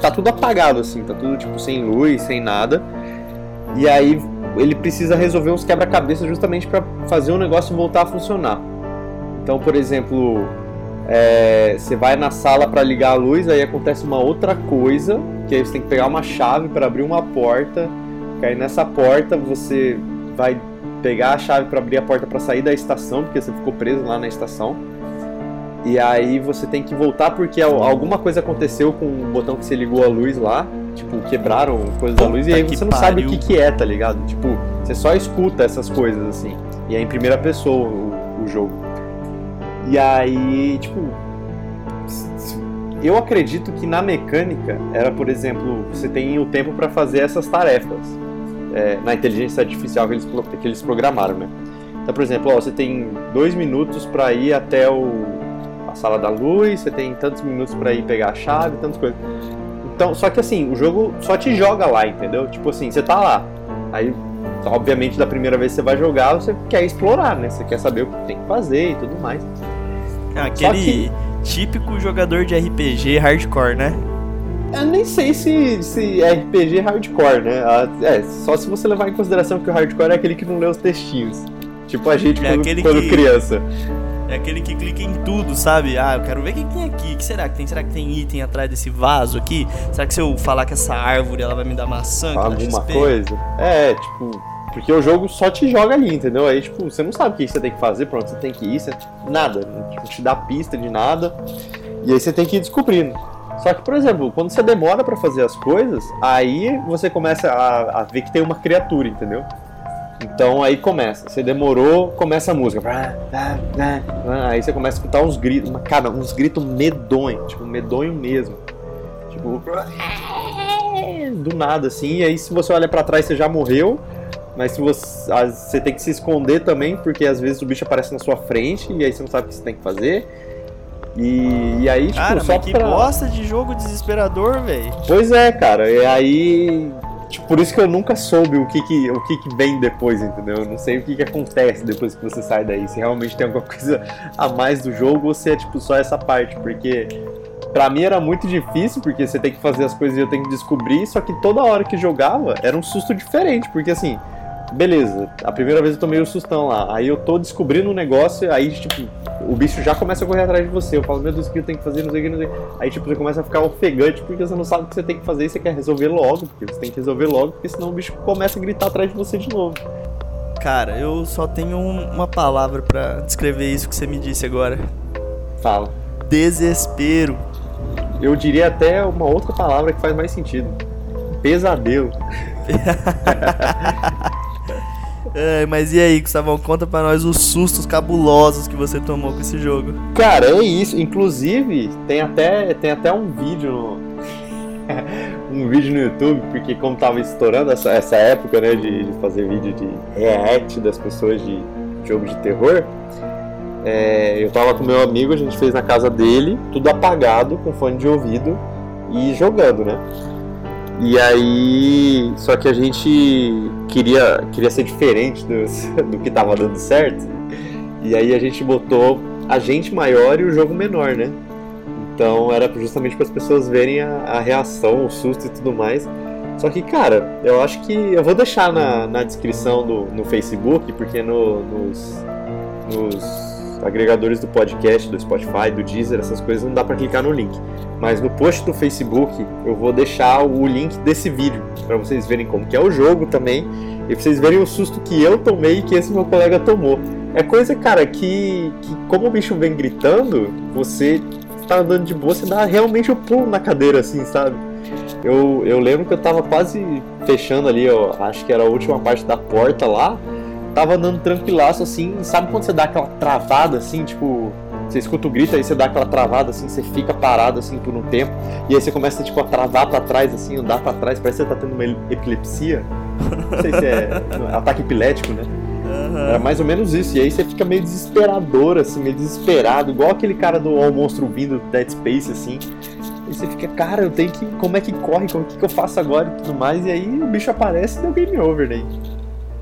Speaker 2: tá tudo apagado assim, tá tudo tipo sem luz, sem nada. E aí ele precisa resolver uns quebra-cabeças justamente para fazer o negócio voltar a funcionar. Então, por exemplo, é, você vai na sala para ligar a luz, aí acontece uma outra coisa, que aí você tem que pegar uma chave para abrir uma porta. Que aí nessa porta você vai pegar a chave para abrir a porta para sair da estação, porque você ficou preso lá na estação. E aí você tem que voltar porque alguma coisa aconteceu com o botão que você ligou a luz lá. Tipo, quebraram coisas da luz e aí você não pariu. sabe o que, que é, tá ligado? Tipo, você só escuta essas coisas assim. E é em primeira pessoa o, o jogo. E aí, tipo. Eu acredito que na mecânica era, por exemplo, você tem o tempo para fazer essas tarefas é, na inteligência artificial que eles, que eles programaram, né? Então, por exemplo, ó, você tem dois minutos para ir até o, a sala da luz, você tem tantos minutos para ir pegar a chave, tantas coisas. Então, só que assim, o jogo só te joga lá, entendeu? Tipo assim, você tá lá. Aí, obviamente, da primeira vez que você vai jogar, você quer explorar, né? Você quer saber o que tem que fazer e tudo mais.
Speaker 1: É aquele que... típico jogador de RPG hardcore, né?
Speaker 2: Eu nem sei se, se é RPG hardcore, né? Ah, é, só se você levar em consideração que o hardcore é aquele que não lê os textinhos. Tipo a gente é quando, quando que... criança.
Speaker 1: É aquele que clica em tudo, sabe? Ah, eu quero ver o que tem aqui. O que será que tem? Será que tem item atrás desse vaso aqui? Será que se eu falar que essa árvore ela vai me dar maçã?
Speaker 2: Alguma coisa? É, tipo. Porque o jogo só te joga ali, entendeu? Aí, tipo, você não sabe o que você tem que fazer, pra onde você tem que ir, você... nada. Não te dá pista de nada. E aí você tem que ir descobrindo. Só que, por exemplo, quando você demora para fazer as coisas, aí você começa a, a, ver que tem uma criatura, entendeu? Então aí começa. Você demorou, começa a música. Aí você começa a escutar uns gritos, uma, cara, uns gritos medonhos, tipo, medonho mesmo. Tipo, do nada assim. E aí se você olha para trás, você já morreu. Mas se você, você tem que se esconder também, porque às vezes o bicho aparece na sua frente e aí você não sabe o que você tem que fazer. E, e aí, tipo,
Speaker 1: cara,
Speaker 2: só
Speaker 1: mas que pra... bosta de jogo desesperador, velho.
Speaker 2: Pois é, cara. E aí, Tipo, por isso que eu nunca soube o que que, o que, que vem depois, entendeu? Eu não sei o que, que acontece depois que você sai daí. Se realmente tem alguma coisa a mais do jogo ou se é tipo só essa parte. Porque pra mim era muito difícil, porque você tem que fazer as coisas e eu tenho que descobrir. Só que toda hora que jogava era um susto diferente. Porque assim, beleza, a primeira vez eu tomei o um sustão lá. Aí eu tô descobrindo um negócio, aí, tipo, o bicho já começa a correr atrás de você. Eu falo, meu Deus, o que eu tenho que fazer, não sei o que, não sei. Aí, tipo, você começa a ficar ofegante porque você não sabe o que você tem que fazer e você quer resolver logo, porque você tem que resolver logo, porque senão o bicho começa a gritar atrás de você de novo.
Speaker 1: Cara, eu só tenho uma palavra para descrever isso que você me disse agora.
Speaker 2: Fala.
Speaker 1: Desespero.
Speaker 2: Eu diria até uma outra palavra que faz mais sentido. Pesadelo.
Speaker 1: É, mas e aí, Gustavão, conta pra nós os sustos cabulosos que você tomou com esse jogo.
Speaker 2: Cara, é isso. Inclusive, tem até, tem até um vídeo no... um vídeo no YouTube, porque como tava estourando essa, essa época, né, de, de fazer vídeo de react das pessoas de jogo de terror, é, eu tava com meu amigo, a gente fez na casa dele, tudo apagado, com fone de ouvido e jogando, né? E aí, só que a gente queria, queria ser diferente do, do que tava dando certo. E aí a gente botou a gente maior e o jogo menor, né? Então era justamente para as pessoas verem a, a, reação, o susto e tudo mais. Só que, cara, eu acho que eu vou deixar na, na descrição do, no Facebook, porque no, nos, nos agregadores do podcast, do Spotify, do Deezer, essas coisas não dá para clicar no link. Mas no post do Facebook eu vou deixar o link desse vídeo para vocês verem como que é o jogo também e pra vocês verem o susto que eu tomei e que esse meu colega tomou. É coisa, cara, que, que como o bicho vem gritando, você tá andando de boa, você dá realmente o um pulo na cadeira assim, sabe? Eu, eu lembro que eu tava quase fechando ali, eu acho que era a última parte da porta lá tava andando tranquilaço assim, sabe quando você dá aquela travada assim, tipo, você escuta o grito, aí você dá aquela travada assim, você fica parado assim por um tempo, e aí você começa tipo a travar para trás assim, andar para trás, parece que você tá tendo uma epilepsia. Não sei se é ataque epilético, né? Uhum. Era mais ou menos isso. E aí você fica meio desesperador, assim, meio desesperado, igual aquele cara do All Monstro vindo do Dead Space, assim. E você fica, cara, eu tenho que. Como é que corre? Como que, que eu faço agora e tudo mais? E aí o bicho aparece e deu game over daí.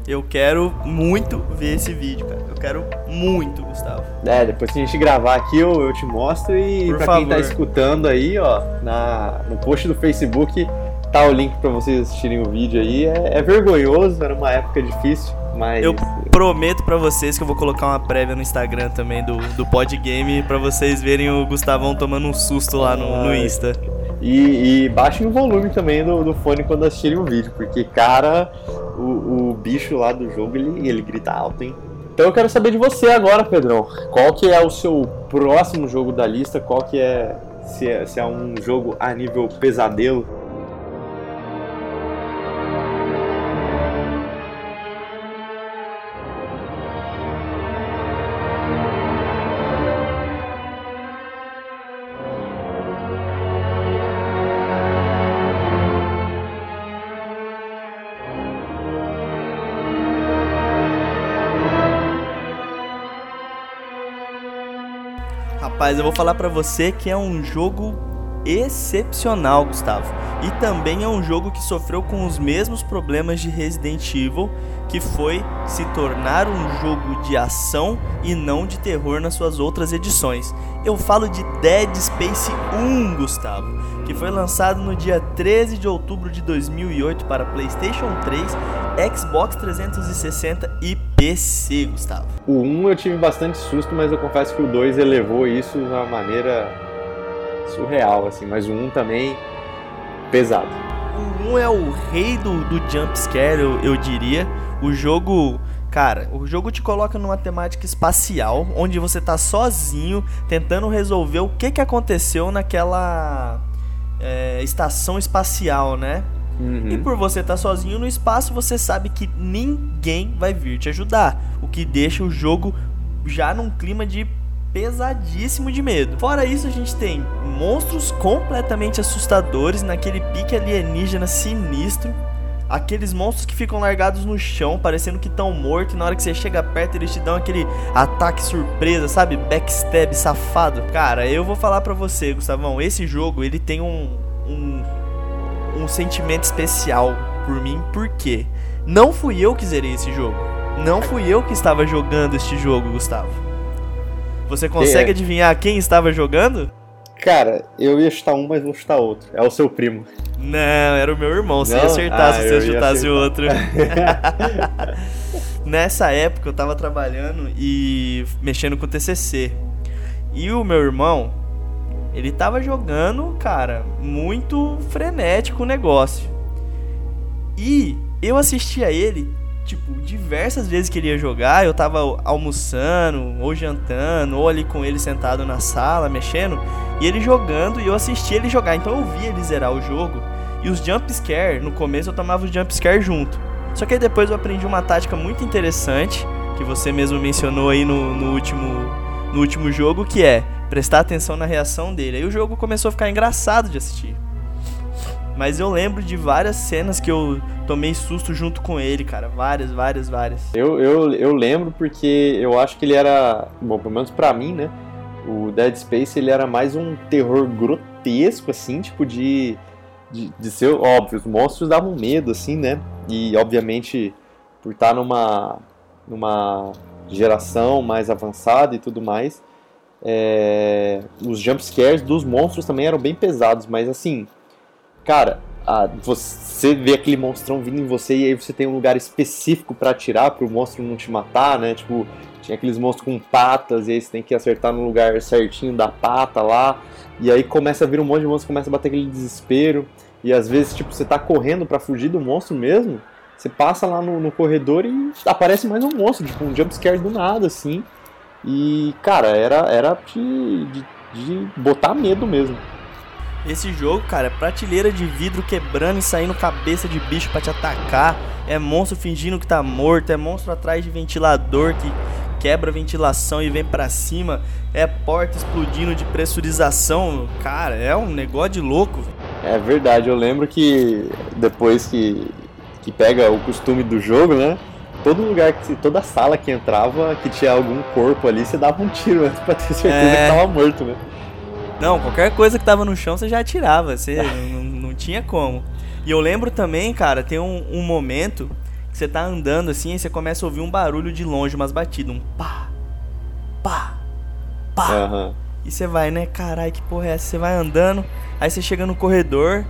Speaker 1: Eu quero muito ver esse vídeo, cara. Eu quero muito, Gustavo.
Speaker 2: É, depois que a gente gravar aqui, eu, eu te mostro e
Speaker 1: Por
Speaker 2: pra
Speaker 1: favor.
Speaker 2: quem tá escutando aí, ó, na, no post do Facebook tá o link pra vocês assistirem o vídeo aí. É, é vergonhoso, era uma época difícil, mas.
Speaker 1: Eu prometo pra vocês que eu vou colocar uma prévia no Instagram também do, do Podgame pra vocês verem o Gustavão tomando um susto lá no, no. Insta.
Speaker 2: E, e baixem o volume também do, do fone quando assistirem o vídeo, porque, cara, o, o bicho lá do jogo, ele, ele grita alto, hein? Então eu quero saber de você agora, Pedrão. Qual que é o seu próximo jogo da lista? Qual que é... Se é, se é um jogo a nível pesadelo?
Speaker 1: Rapaz, eu vou falar pra você que é um jogo excepcional, Gustavo. E também é um jogo que sofreu com os mesmos problemas de Resident Evil, que foi se tornar um jogo de ação e não de terror nas suas outras edições. Eu falo de Dead Space 1, Gustavo, que foi lançado no dia 13 de outubro de 2008 para PlayStation 3, Xbox 360 e PC, Gustavo.
Speaker 2: O 1 eu tive bastante susto, mas eu confesso que o 2 elevou isso de uma maneira surreal, assim. Mas o 1 também, pesado.
Speaker 1: O 1 é o rei do, do jump scare, eu, eu diria. O jogo, cara, o jogo te coloca numa temática espacial, onde você tá sozinho tentando resolver o que, que aconteceu naquela é, estação espacial, né? E
Speaker 2: Uhum.
Speaker 1: por você estar sozinho no espaço, você sabe que ninguém vai vir te ajudar. O que deixa o jogo já num clima de pesadíssimo de medo. Fora isso, a gente tem monstros completamente assustadores naquele pique alienígena sinistro. Aqueles monstros que ficam largados no chão, parecendo que estão mortos, e na hora que você chega perto eles te dão aquele ataque surpresa, sabe? Backstab safado. Cara, eu vou falar pra você, Gustavão, esse jogo ele tem um, um um sentimento especial por mim, porque não fui eu que zerei esse jogo. Não fui eu que estava jogando este jogo, Gustavo. Você consegue
Speaker 2: É.
Speaker 1: adivinhar quem estava jogando?
Speaker 2: Cara, eu ia chutar um, mas vou chutar outro. É o seu primo.
Speaker 1: Não, era o meu irmão. Se
Speaker 2: Não?
Speaker 1: ia acertar,
Speaker 2: Ah,
Speaker 1: se você chutasse
Speaker 2: acertar.
Speaker 1: outro. Nessa época eu tava trabalhando e mexendo com o TCC. E o meu irmão, ele tava jogando, cara, muito frenético o negócio. E eu assistia ele, tipo, diversas vezes que ele ia jogar, eu tava almoçando, ou jantando, ou ali com ele sentado na sala, mexendo, e ele jogando, e eu assistia ele jogar. Então eu via ele zerar o jogo, e os jump scare, no começo eu tomava os jump scare junto. Só que aí depois eu aprendi uma tática muito interessante, que você mesmo mencionou aí no, no último, no último jogo, que é prestar atenção na reação dele. Aí o jogo começou a ficar engraçado de assistir. Mas eu lembro de várias cenas que eu tomei susto junto com ele, cara. Várias, várias, várias.
Speaker 2: Eu, eu, eu lembro porque eu acho que ele era, bom, pelo menos pra mim, né? O Dead Space ele era mais um terror grotesco, assim, tipo de, de, de ser, óbvio, os monstros davam medo, assim, né? E obviamente por estar numa, numa geração mais avançada e tudo mais, é, os jump scares dos monstros também eram bem pesados, mas assim, cara, a- você vê aquele monstrão vindo em você e aí você tem um lugar específico pra atirar pro monstro não te matar, né? Tipo, tinha aqueles monstros com patas e aí você tem que acertar no lugar certinho da pata lá. E aí começa a vir um monte de monstro, começa a bater aquele desespero. E às vezes, tipo, você tá correndo pra fugir do monstro mesmo. Você passa lá no, no corredor e aparece mais um monstro, tipo, um jumpscare do nada, assim. E, cara, era, era de, de, de botar medo mesmo.
Speaker 1: Esse jogo, cara, é prateleira de vidro quebrando e saindo cabeça de bicho pra te atacar. É monstro fingindo que tá morto. É monstro atrás de ventilador que quebra a ventilação e vem pra cima. É porta explodindo de pressurização. Cara, é um negócio de louco. velho.
Speaker 2: É verdade, eu lembro que depois que, que pega o costume do jogo, né? Todo lugar, que toda sala que entrava, que tinha algum corpo ali, você dava um tiro antes pra ter certeza
Speaker 1: É.
Speaker 2: que tava morto, né?
Speaker 1: Não, qualquer coisa que tava no chão você já atirava, você não, não tinha como. E eu lembro também, cara, tem um, um momento que você tá andando assim e você começa a ouvir um barulho de longe, umas batidas, um pá, pá, pá.
Speaker 2: Aham.
Speaker 1: E você vai, né? Caralho, que porra é essa? Você vai andando, aí você chega no corredor,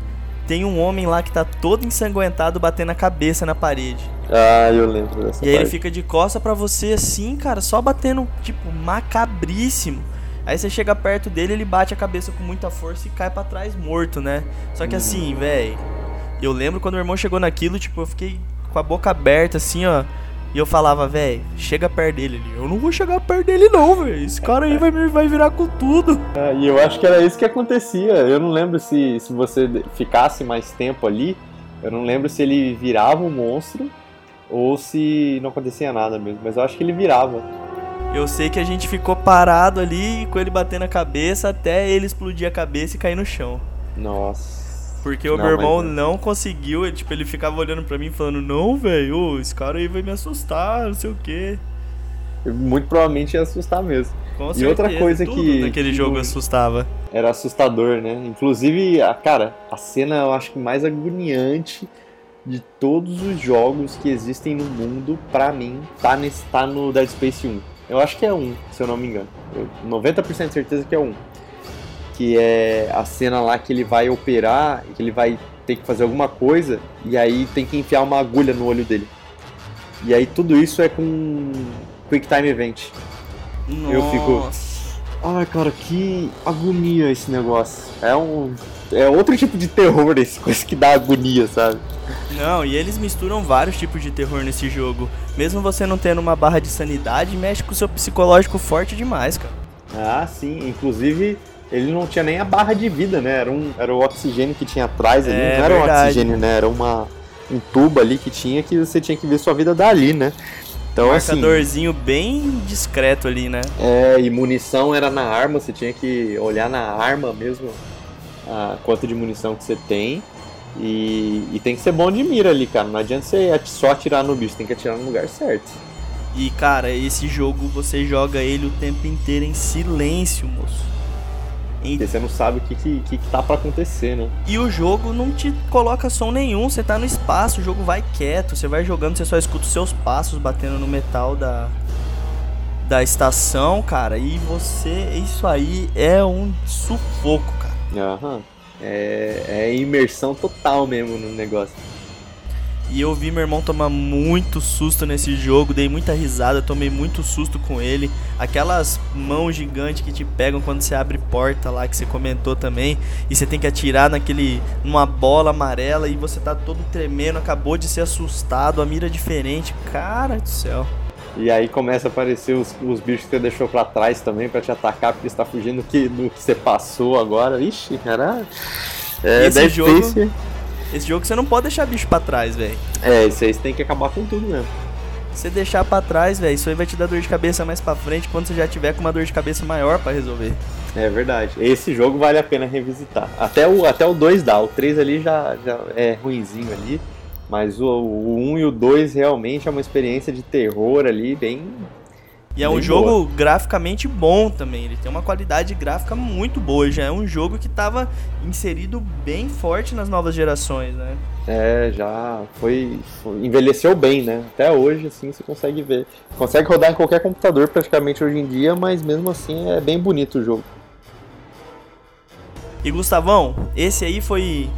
Speaker 1: tem um homem lá que tá todo ensanguentado batendo a cabeça na parede.
Speaker 2: Ah, eu lembro dessa
Speaker 1: E aí ele
Speaker 2: parte.
Speaker 1: fica de costa pra você assim, cara, só batendo, tipo, macabríssimo. Aí você chega perto dele, ele bate a cabeça com muita força e cai pra trás morto, né? Só que assim, velho, eu lembro quando meu irmão chegou naquilo, tipo, eu fiquei com a boca aberta assim, ó. E eu falava, velho, chega perto dele. Ele, eu não vou chegar perto dele não, velho. Esse cara aí vai, me- vai virar com tudo.
Speaker 2: Ah, e eu acho que era isso que acontecia. Eu não lembro se, se você ficasse mais tempo ali. Eu não lembro se ele virava um monstro ou se não acontecia nada mesmo. Mas eu acho que ele virava.
Speaker 1: Eu sei que a gente ficou parado ali com ele batendo a cabeça até ele explodir a cabeça e cair no chão.
Speaker 2: Nossa.
Speaker 1: Porque o
Speaker 2: Não,
Speaker 1: meu irmão
Speaker 2: mas-
Speaker 1: não conseguiu, ele, tipo, ele ficava olhando pra mim falando, não, velho, esse cara aí vai me assustar, não sei o quê.
Speaker 2: Muito provavelmente ia assustar mesmo.
Speaker 1: Com
Speaker 2: E outra
Speaker 1: certeza,
Speaker 2: coisa
Speaker 1: tudo
Speaker 2: que-
Speaker 1: naquele
Speaker 2: que
Speaker 1: jogo assustava.
Speaker 2: Era assustador, né? Inclusive, a, cara, a cena eu acho que mais agoniante de todos os jogos que existem no mundo, pra mim, tá, nesse, tá no Dead Space 1. Eu acho que é um, se eu não me engano. Eu, 90% de certeza que é um. Que é a cena lá que ele vai operar, que ele vai ter que fazer alguma coisa, e aí tem que enfiar uma agulha no olho dele. E aí tudo isso é com Quick Time Event. Eu fico-
Speaker 1: Nossa.
Speaker 2: Ai, cara, que agonia esse negócio. É um. É outro tipo de terror, esse coisa que dá agonia, sabe?
Speaker 1: Não, e eles misturam vários tipos de terror nesse jogo. Mesmo você não tendo uma barra de sanidade, mexe com o seu psicológico forte demais, cara.
Speaker 2: Ah, sim. Inclusive, ele não tinha nem a barra de vida, né? Era, um, era o oxigênio que tinha atrás ali.
Speaker 1: É,
Speaker 2: não era um
Speaker 1: verdade.
Speaker 2: oxigênio, né? Era uma, um tubo ali que tinha que você tinha que ver sua vida dali, né? Então, assim.
Speaker 1: Marcadorzinho bem discreto ali, né?
Speaker 2: É, e munição era na arma, você tinha que olhar na arma mesmo a quanto de munição que você tem. E, e tem que ser bom de mira ali, cara. Não adianta você só atirar no bicho, tem que atirar no lugar certo.
Speaker 1: E cara, esse jogo você joga ele o tempo inteiro em silêncio, moço. Em-
Speaker 2: Porque você não sabe o que, que, que, tá pra acontecer, né?
Speaker 1: E o jogo não te coloca som nenhum, você tá no espaço, o jogo vai quieto, você vai jogando, você só escuta os seus passos batendo no metal da da estação, cara, e você, isso aí é um sufoco, cara.
Speaker 2: Aham. É, é imersão total mesmo no negócio.
Speaker 1: E eu vi meu irmão tomar muito susto nesse jogo, dei muita risada, tomei muito susto com ele. Aquelas mãos gigantes que te pegam quando você abre porta lá, que você comentou também, e você tem que atirar naquele numa bola amarela e você tá todo tremendo, acabou de ser assustado, a mira é diferente. Cara do céu.
Speaker 2: E aí começa a aparecer os, os bichos que você deixou pra trás também pra te atacar, porque você tá fugindo do que, do que você passou agora. Ixi, cara. É,
Speaker 1: Esse jogo- Esse jogo você não pode deixar bicho pra trás, velho.
Speaker 2: É, isso aí você tem que acabar com tudo mesmo.
Speaker 1: Se você deixar pra trás, velho, isso aí vai te dar dor de cabeça mais pra frente quando você já tiver com uma dor de cabeça maior pra resolver.
Speaker 2: É verdade. Esse jogo vale a pena revisitar. Até o, até o 2 dá. O 3 ali já, já é ruinzinho ali. Mas o, o 1 e o 2 realmente é uma experiência de terror ali bem.
Speaker 1: E é um jogo graficamente bom também. Ele tem uma qualidade gráfica muito boa. Já é um jogo que tava inserido bem forte nas novas gerações, né?
Speaker 2: É, já foi, foi- envelheceu bem, né? Até hoje, assim, você consegue ver. Consegue rodar em qualquer computador praticamente hoje em dia, mas mesmo assim é bem bonito o jogo.
Speaker 1: E Gustavão, esse aí foi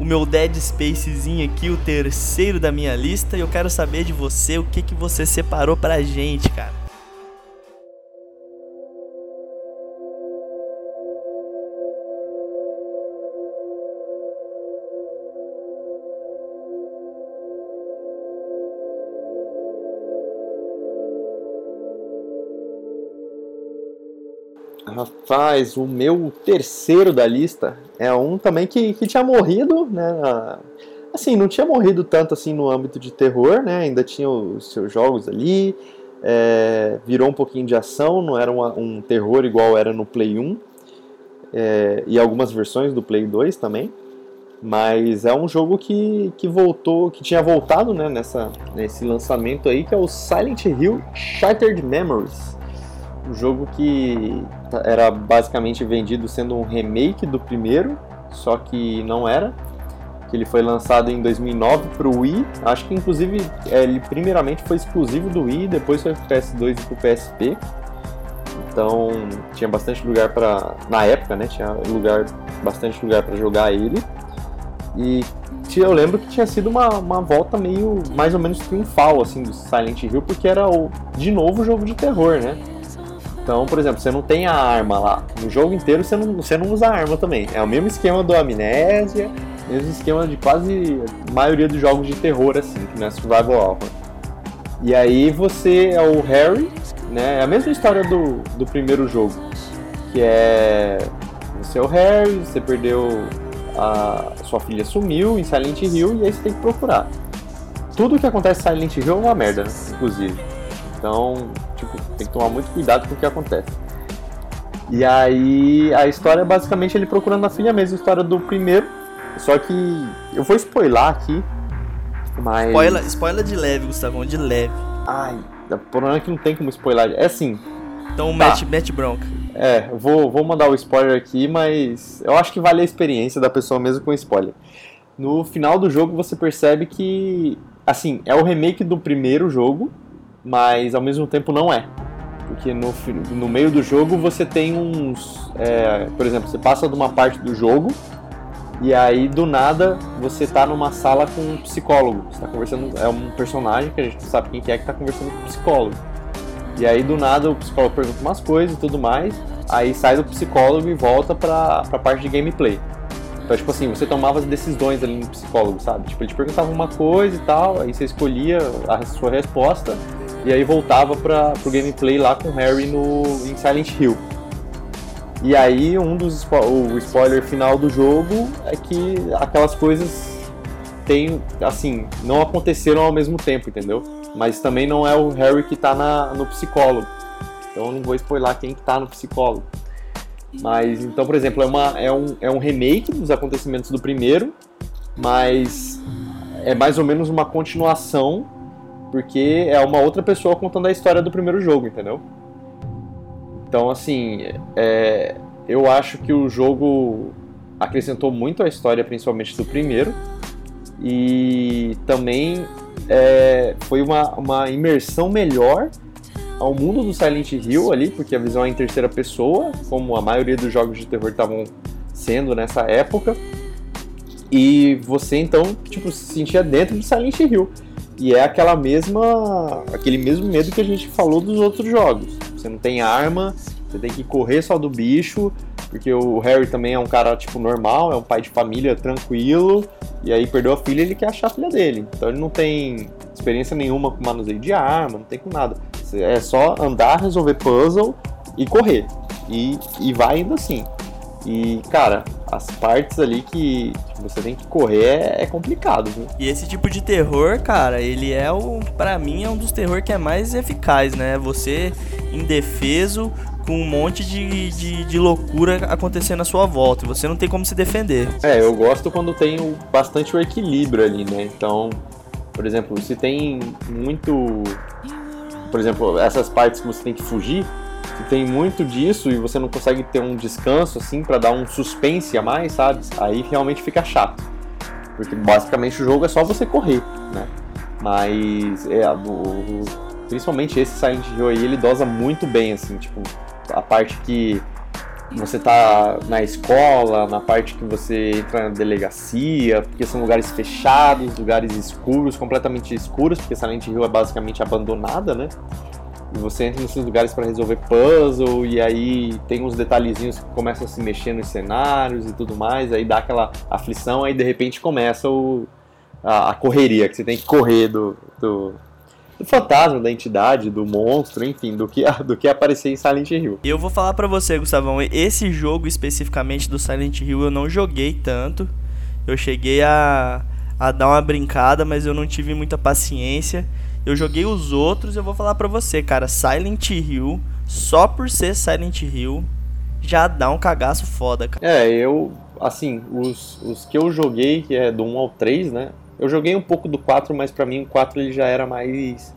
Speaker 1: o meu Dead Spacezinho aqui, o terceiro da minha lista. E eu quero saber de você o que, que você separou pra gente, cara.
Speaker 2: Rapaz, o meu terceiro da lista é um também que, que tinha morrido, né? Assim, não tinha morrido tanto assim no âmbito de terror, né? Ainda tinha os seus jogos ali. é, virou um pouquinho de ação, não era uma- um terror igual era no Play 1. é, e algumas versões do Play 2 também. Mas é um jogo que, que voltou, que tinha voltado né, nessa, nesse lançamento aí, que é o Silent Hill Shattered Memories. Um jogo que era basicamente vendido sendo um remake do primeiro, só que não era. Que ele foi lançado em 2009 para o Wii. Acho que inclusive é, ele primeiramente foi exclusivo do Wii, depois foi para PS2 e para o PSP. Então tinha bastante lugar para na época, né? Tinha lugar bastante lugar para jogar ele. E eu lembro que tinha sido uma, uma volta meio mais ou menos triunfal assim do Silent Hill, porque era o de novo jogo de terror, né? Então, por exemplo, você não tem a arma lá. No jogo inteiro você não, você não usa a arma também. É o mesmo esquema do Amnésia, mesmo esquema de quase maioria dos jogos de terror, assim, que não é Survival Horror. E aí você é o Harry, né? É a mesma história do, do primeiro jogo. Que é. Você é o Harry, você perdeu a sua filha sumiu em Silent Hill e aí você tem que procurar. Tudo que acontece em Silent Hill é uma merda, inclusive. Então, tipo, tem que tomar muito cuidado com o que acontece. E aí a história é basicamente ele procurando a filha mesmo, a história do primeiro. Só que eu vou spoiler aqui, mas.
Speaker 1: Spoiler, spoiler de leve, Gustavão, de leve.
Speaker 2: Ai, o problema é que não tem como spoiler. É assim.
Speaker 1: Então tá. mete, mete bronca.
Speaker 2: É, vou, vou mandar o spoiler aqui, mas eu acho que vale a experiência da pessoa mesmo com spoiler. No final do jogo você percebe que, assim, é o remake do primeiro jogo, mas ao mesmo tempo não é. Porque no, no meio do jogo você tem uns. É, por exemplo, você passa de uma parte do jogo e aí do nada você tá numa sala com um psicólogo. Você tá conversando. É um personagem que a gente sabe quem que é que tá conversando com o psicólogo. E aí do nada o psicólogo pergunta umas coisas e tudo mais, aí sai do psicólogo e volta pra, pra parte de gameplay. Então, tipo assim, você tomava as decisões ali no psicólogo, sabe? Tipo, ele te perguntava uma coisa e tal, aí você escolhia a sua resposta e aí voltava para pro gameplay lá com o Harry no, em Silent Hill. E aí um dos o spoiler final do jogo é que aquelas coisas tem assim, não aconteceram ao mesmo tempo, entendeu? Mas também não é o Harry que tá na, no psicólogo. Então eu não vou spoiler quem que tá no psicólogo. Mas então, por exemplo, é, uma, é, um, é um remake dos acontecimentos do primeiro, mas é mais ou menos uma continuação, porque é uma outra pessoa contando a história do primeiro jogo, entendeu? Então, assim, é, eu acho que o jogo acrescentou muito à história, principalmente do primeiro, e também é, foi uma, uma imersão melhor ao mundo do Silent Hill ali, porque a visão é em terceira pessoa, como a maioria dos jogos de terror estavam sendo nessa época. E você então, tipo, se sentia dentro de Silent Hill. E é aquela mesma. aquele mesmo medo que a gente falou dos outros jogos. Você não tem arma, você tem que correr só do bicho, porque o Harry também é um cara, tipo, normal, é um pai de família tranquilo, e aí perdeu a filha ele quer achar a filha dele. Então ele não tem experiência nenhuma com manuseio de arma, não tem com nada. É só andar, resolver puzzle e correr. E, e vai indo assim. E, cara, as partes ali que você tem que correr é, é, complicado, viu?
Speaker 1: E esse tipo de terror, cara, ele é o. para mim, é um dos terror que é mais eficaz, né? Você indefeso, com um monte de, de, de, loucura acontecendo à sua volta. Você não tem como se defender.
Speaker 2: É, eu gosto quando tem bastante o equilíbrio ali, né? Então, por exemplo, se tem muito. Por exemplo, essas partes que você tem que fugir, tem muito disso e você não consegue ter um descanso assim para dar um suspense a mais, sabe? Aí realmente fica chato. Porque basicamente o jogo é só você correr, né? Mas é, o, principalmente esse Silent Hill aí, ele dosa muito bem, assim, tipo, a parte que você tá na escola, na parte que você entra na delegacia, porque são lugares fechados, lugares escuros, completamente escuros, porque Silent Hill é basicamente abandonada, né? E você entra nesses lugares para resolver puzzle, e aí tem uns detalhezinhos que começam a se mexer nos cenários e tudo mais, aí dá aquela aflição, aí de repente começa o, a, a correria, que você tem que correr do, do do fantasma, da entidade, do monstro, enfim, do que, do que aparecer em Silent Hill.
Speaker 1: Eu vou falar para você, Gustavão, esse jogo especificamente do Silent Hill eu não joguei tanto. Eu cheguei a, a dar uma brincada, mas eu não tive muita paciência. Eu joguei os outros, eu vou falar para você, cara, Silent Hill, só por ser Silent Hill, já dá um cagaço foda, cara.
Speaker 2: É, eu, assim, os, os que eu joguei, que é do 1 ao 3, né? Eu joguei um pouco do 4, mas para mim o 4 ele já era mais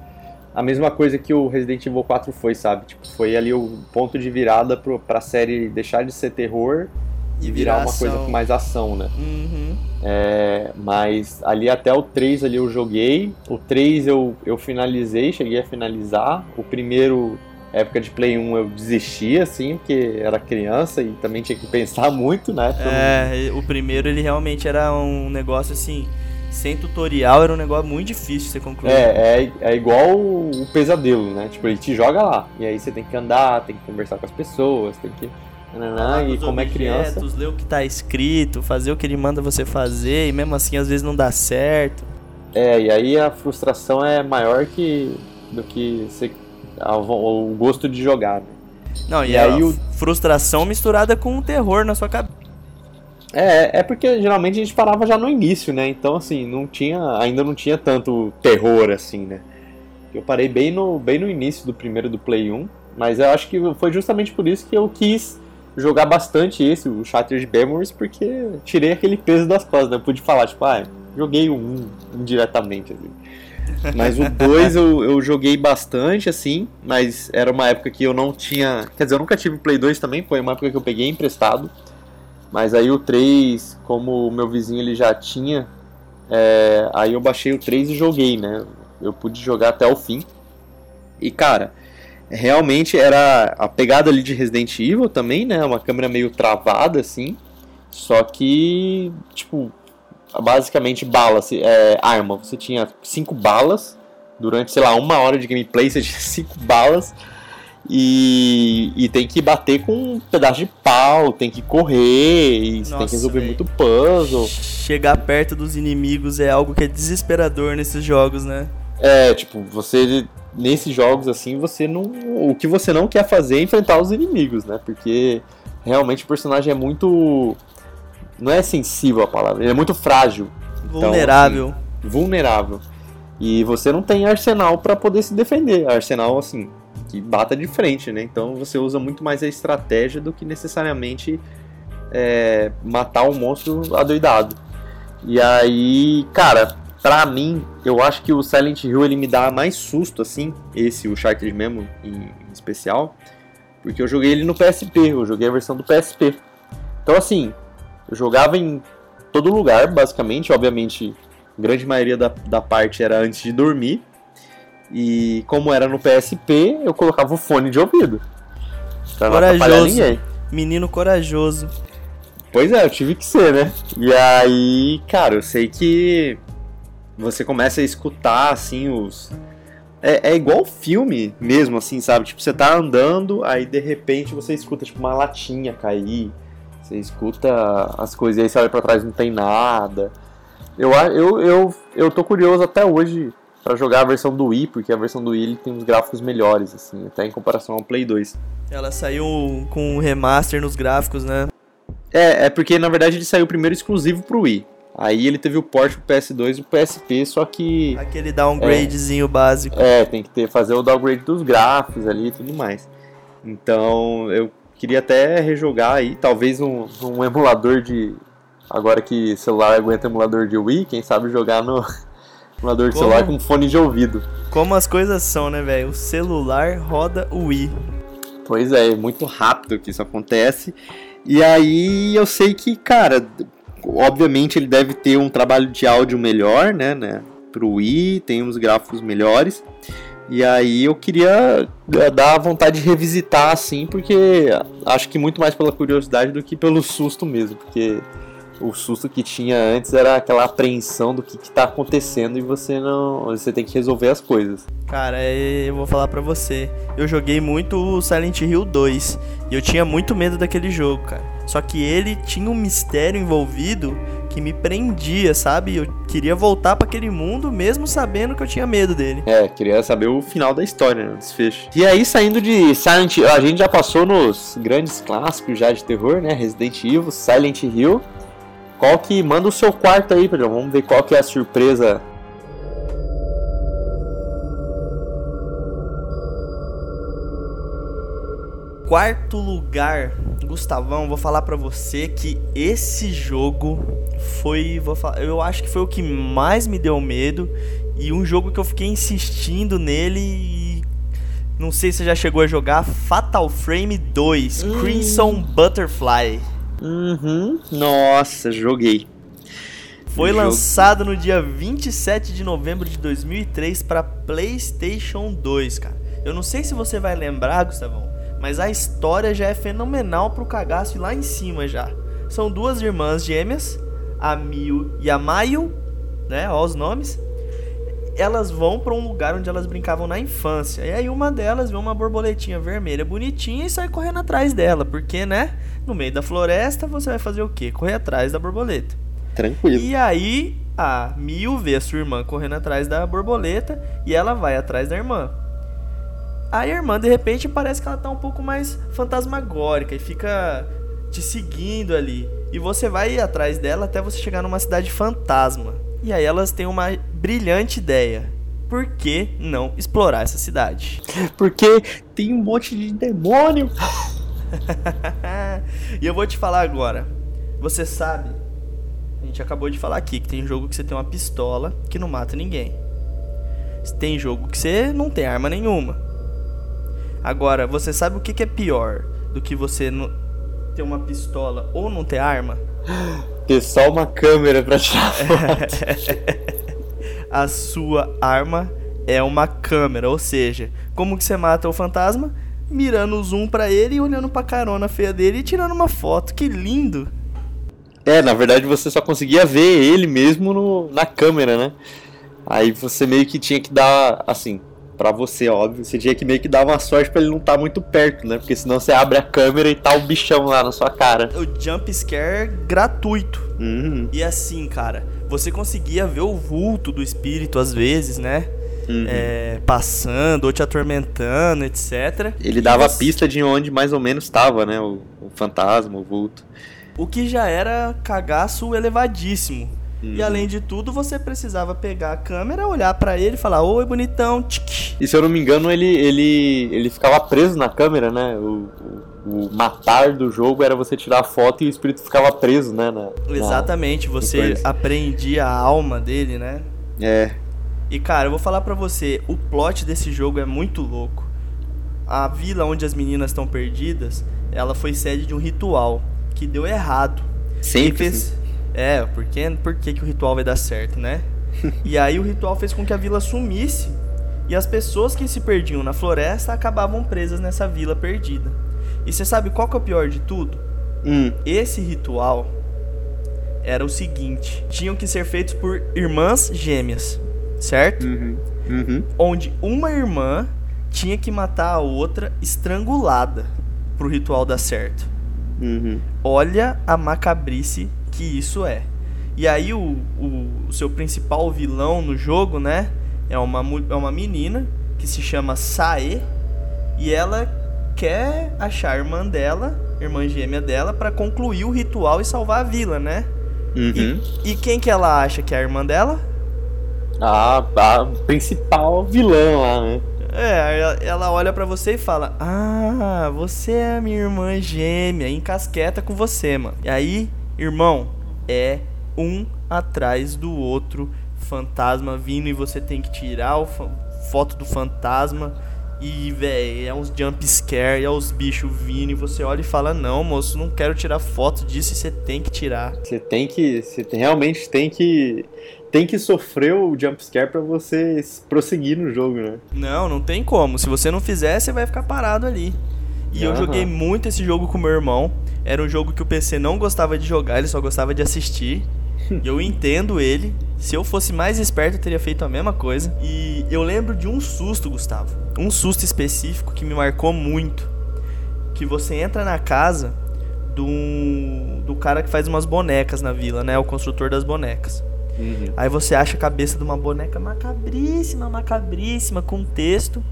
Speaker 2: a mesma coisa que o Resident Evil 4 foi, sabe? Tipo, foi ali o ponto de virada pro, pra série deixar de ser terror e, virar, virar uma coisa com mais ação, né?
Speaker 1: Uhum.
Speaker 2: É, mas ali até o 3 ali eu joguei. O 3 eu, eu finalizei, cheguei a finalizar. O primeiro, época de Play 1, eu desisti, assim, porque era criança e também tinha que pensar muito, né?
Speaker 1: É, o primeiro ele realmente era um negócio assim sem tutorial era um negócio muito difícil você concluir.
Speaker 2: É, é, é igual o, pesadelo, né? Tipo, ele te joga lá. E aí você tem que andar, tem que conversar com as pessoas, tem que. Nananã, e como objetos, é criança.
Speaker 1: ler o que tá escrito, fazer o que ele manda você fazer, e mesmo assim às vezes não dá certo.
Speaker 2: É, e aí a frustração é maior que do que você, o gosto de jogar. Né?
Speaker 1: Não, e, e aí o... frustração misturada com o terror na sua cabeça.
Speaker 2: É, é porque geralmente a gente parava já no início, né? Então, assim, não tinha, ainda não tinha tanto terror, assim, né? Eu parei bem no, bem no início do primeiro do Play 1, mas eu acho que foi justamente por isso que eu quis jogar bastante esse, o Shattered Memories, porque tirei aquele peso das costas, né? Eu pude falar, tipo, ah, joguei o 1 indiretamente, assim. Mas o 2 eu, eu joguei bastante, assim, mas era uma época que eu não tinha. Quer dizer, eu nunca tive Play 2 também, foi uma época que eu peguei emprestado. Mas aí o 3, como o meu vizinho ele já tinha, é, aí eu baixei o 3 e joguei, né? Eu pude jogar até o fim. E cara, realmente era a pegada ali de Resident Evil também, né? Uma câmera meio travada assim. Só que, tipo, basicamente balas, é, arma. Você tinha cinco balas durante, sei lá, uma hora de gameplay, você tinha cinco balas. E, e tem que bater com um pedaço de pau, tem que correr, e Nossa, tem que resolver véio. muito puzzle.
Speaker 1: Chegar perto dos inimigos é algo que é desesperador nesses jogos, né?
Speaker 2: É, tipo, você nesses jogos assim, você não. O que você não quer fazer é enfrentar os inimigos, né? Porque realmente o personagem é muito. Não é sensível a palavra, ele é muito frágil.
Speaker 1: Vulnerável.
Speaker 2: Então, assim, vulnerável. E você não tem arsenal para poder se defender. Arsenal, assim, que bata de frente, né? Então você usa muito mais a estratégia do que necessariamente é, matar um monstro adoidado. E aí, cara, pra mim, eu acho que o Silent Hill ele me dá mais susto, assim, esse, o Shattered Memo em especial, porque eu joguei ele no PSP, eu joguei a versão do PSP. Então, assim, eu jogava em todo lugar, basicamente, obviamente, grande maioria da, da parte era antes de dormir, e como era no PSP, eu colocava o fone de ouvido.
Speaker 1: Pra corajoso. Menino corajoso.
Speaker 2: Pois é, eu tive que ser, né? E aí, cara, eu sei que você começa a escutar, assim, os. É, é igual filme mesmo, assim, sabe? Tipo, você tá andando, aí de repente você escuta, tipo, uma latinha cair. Você escuta as coisas, e aí você olha pra trás não tem nada. Eu, eu, eu, eu tô curioso até hoje para jogar a versão do Wii, porque a versão do Wii ele tem uns gráficos melhores, assim, até em comparação ao Play 2.
Speaker 1: Ela saiu com um remaster nos gráficos, né?
Speaker 2: É, é porque na verdade ele saiu primeiro exclusivo pro Wii. Aí ele teve o port pro PS2 e o PSP, só que.
Speaker 1: Aquele downgradezinho é, básico.
Speaker 2: É, tem que ter, fazer o downgrade dos gráficos ali e tudo mais. Então eu queria até rejogar aí, talvez um, um emulador de. Agora que celular aguenta emulador de Wii, quem sabe jogar no, emulador de Como... celular com fone de ouvido.
Speaker 1: Como as coisas são, né, velho? O celular roda o Wii.
Speaker 2: Pois é, é muito rápido que isso acontece. E aí eu sei que, cara, obviamente ele deve ter um trabalho de áudio melhor, né, né? Pro Wii, tem uns gráficos melhores. E aí eu queria dar vontade de revisitar assim, porque acho que muito mais pela curiosidade do que pelo susto mesmo, porque o susto que tinha antes era aquela apreensão do que, está acontecendo e você não. Você tem que resolver as coisas.
Speaker 1: Cara, é, eu vou falar pra você. Eu joguei muito o Silent Hill 2 e eu tinha muito medo daquele jogo, cara. Só que ele tinha um mistério envolvido que me prendia, sabe? Eu queria voltar para aquele mundo mesmo sabendo que eu tinha medo dele.
Speaker 2: É, queria saber o final da história, né? O desfecho. E aí, saindo de Silent Hill, a gente já passou nos grandes clássicos já de terror, né? Resident Evil, Silent Hill. Qual que. Manda o seu quarto aí, Pedro. Vamos ver qual que é a surpresa.
Speaker 1: Quarto lugar, Gustavão, vou falar para você que esse jogo foi, falar, eu acho que foi o que mais me deu medo E um jogo que eu fiquei insistindo nele e. Não sei se você já chegou a jogar Fatal Frame 2
Speaker 2: Hum.
Speaker 1: Crimson Butterfly.
Speaker 2: Uhum. Nossa, joguei.
Speaker 1: Foi
Speaker 2: Jogo.
Speaker 1: lançado no dia 27 de novembro de 2003 para PlayStation 2, cara. Eu não sei se você vai lembrar, Gustavão, mas a história já é fenomenal pro cagaço e lá em cima já. São duas irmãs gêmeas, a Miu e a Mayu, né? Ó os nomes. Elas vão pra um lugar onde elas brincavam na infância. E aí uma delas vê uma borboletinha vermelha bonitinha e sai correndo atrás dela, porque, né? No meio da floresta você vai fazer o quê? Correr atrás da borboleta.
Speaker 2: Tranquilo.
Speaker 1: E aí a Mil vê a sua irmã correndo atrás da borboleta e ela vai atrás da irmã. Aí a irmã, de repente, parece que ela tá um pouco mais fantasmagórica e fica te seguindo ali. E você vai atrás dela até você chegar numa cidade fantasma. E aí elas têm uma brilhante ideia. Por que não explorar essa cidade?
Speaker 2: Porque tem um monte de demônio.
Speaker 1: e eu vou te falar agora. Você sabe, a gente acabou de falar aqui que tem jogo que você tem uma pistola que não mata ninguém. Tem jogo que você não tem arma nenhuma. Agora, você sabe o que, que é pior do que você ter uma pistola ou não ter arma?
Speaker 2: Ter só uma câmera pra tirar foto.
Speaker 1: A sua arma é uma câmera, ou seja, como que você mata o fantasma? Mirando o zoom pra ele e olhando pra carona feia dele e tirando uma foto. Que lindo!
Speaker 2: É, na verdade você só conseguia ver ele mesmo no, na câmera, né? Aí você meio que tinha que dar, assim, pra você, óbvio, você tinha que meio que dar uma sorte pra ele não estar muito perto, né? Porque senão você abre a câmera e tá o bichão lá na sua cara.
Speaker 1: O jump scare gratuito.
Speaker 2: Uhum,
Speaker 1: E assim, cara, você conseguia ver o vulto do espírito às vezes, né?
Speaker 2: uhum.
Speaker 1: É, passando ou te atormentando, etc.
Speaker 2: Ele
Speaker 1: E
Speaker 2: dava
Speaker 1: você-
Speaker 2: pista de onde mais ou menos estava, né? O, o fantasma, o vulto.
Speaker 1: O que já era cagaço elevadíssimo.
Speaker 2: Uhum.
Speaker 1: E além de tudo, você precisava pegar a câmera, olhar pra ele e falar: Oi, bonitão, tic.
Speaker 2: E se eu não me engano, ele, ele, ele ficava preso na câmera, né? O, o, o matar do jogo era você tirar a foto e o espírito ficava preso, né? na- na-
Speaker 1: Exatamente, você
Speaker 2: coisa.
Speaker 1: apreendia a alma dele, né?
Speaker 2: É.
Speaker 1: E cara, eu vou falar pra você, o plot desse jogo é muito louco. A vila onde as meninas estão perdidas, ela foi sede de um ritual que deu errado.
Speaker 2: Sempre.
Speaker 1: Fez... É, porque por que, que o ritual vai dar certo, né? e aí o ritual fez com que a vila sumisse e as pessoas que se perdiam na floresta acabavam presas nessa vila perdida. E você sabe qual que é o pior de tudo?
Speaker 2: Hum,
Speaker 1: Esse ritual era o seguinte: tinham que ser feitos por irmãs gêmeas, certo?
Speaker 2: uhum, uhum.
Speaker 1: Onde uma irmã tinha que matar a outra estrangulada pro ritual dar certo.
Speaker 2: Uhum.
Speaker 1: Olha a macabrice que isso é. E aí o, o, o seu principal vilão no jogo, né? É uma, é uma menina que se chama Sae. E ela quer achar a irmã dela, irmã gêmea dela, pra concluir o ritual e salvar a vila, né?
Speaker 2: Uhum.
Speaker 1: E, e quem que ela acha que é a irmã dela?
Speaker 2: A, a principal vilã lá, né?
Speaker 1: É, ela- ela olha pra você e fala: Ah, você é a minha irmã gêmea, encasqueta com você, mano. E aí, irmão, é um atrás do outro, fantasma vindo e você tem que tirar fa- foto do fantasma. E, véi, é uns jump scare, é os bichos vindo e você olha e fala: Não, moço, não quero tirar foto disso e você tem que tirar.
Speaker 2: Você tem que. Você realmente tem que. Tem que sofrer o jumpscare pra você s- prosseguir no jogo, né?
Speaker 1: Não, não tem como. Se você não fizer, você vai ficar parado ali. E eu
Speaker 2: Aham.
Speaker 1: joguei muito esse jogo com meu irmão. Era um jogo que o PC não gostava de jogar, ele só gostava de assistir. e eu entendo ele. Se eu fosse mais esperto, eu teria feito a mesma coisa. E eu lembro de um susto, Gustavo. Um susto específico que me marcou muito. Que você entra na casa do, do cara que faz umas bonecas na vila, né? O construtor das bonecas. Aí você acha a cabeça de uma boneca macabríssima, macabríssima, com texto.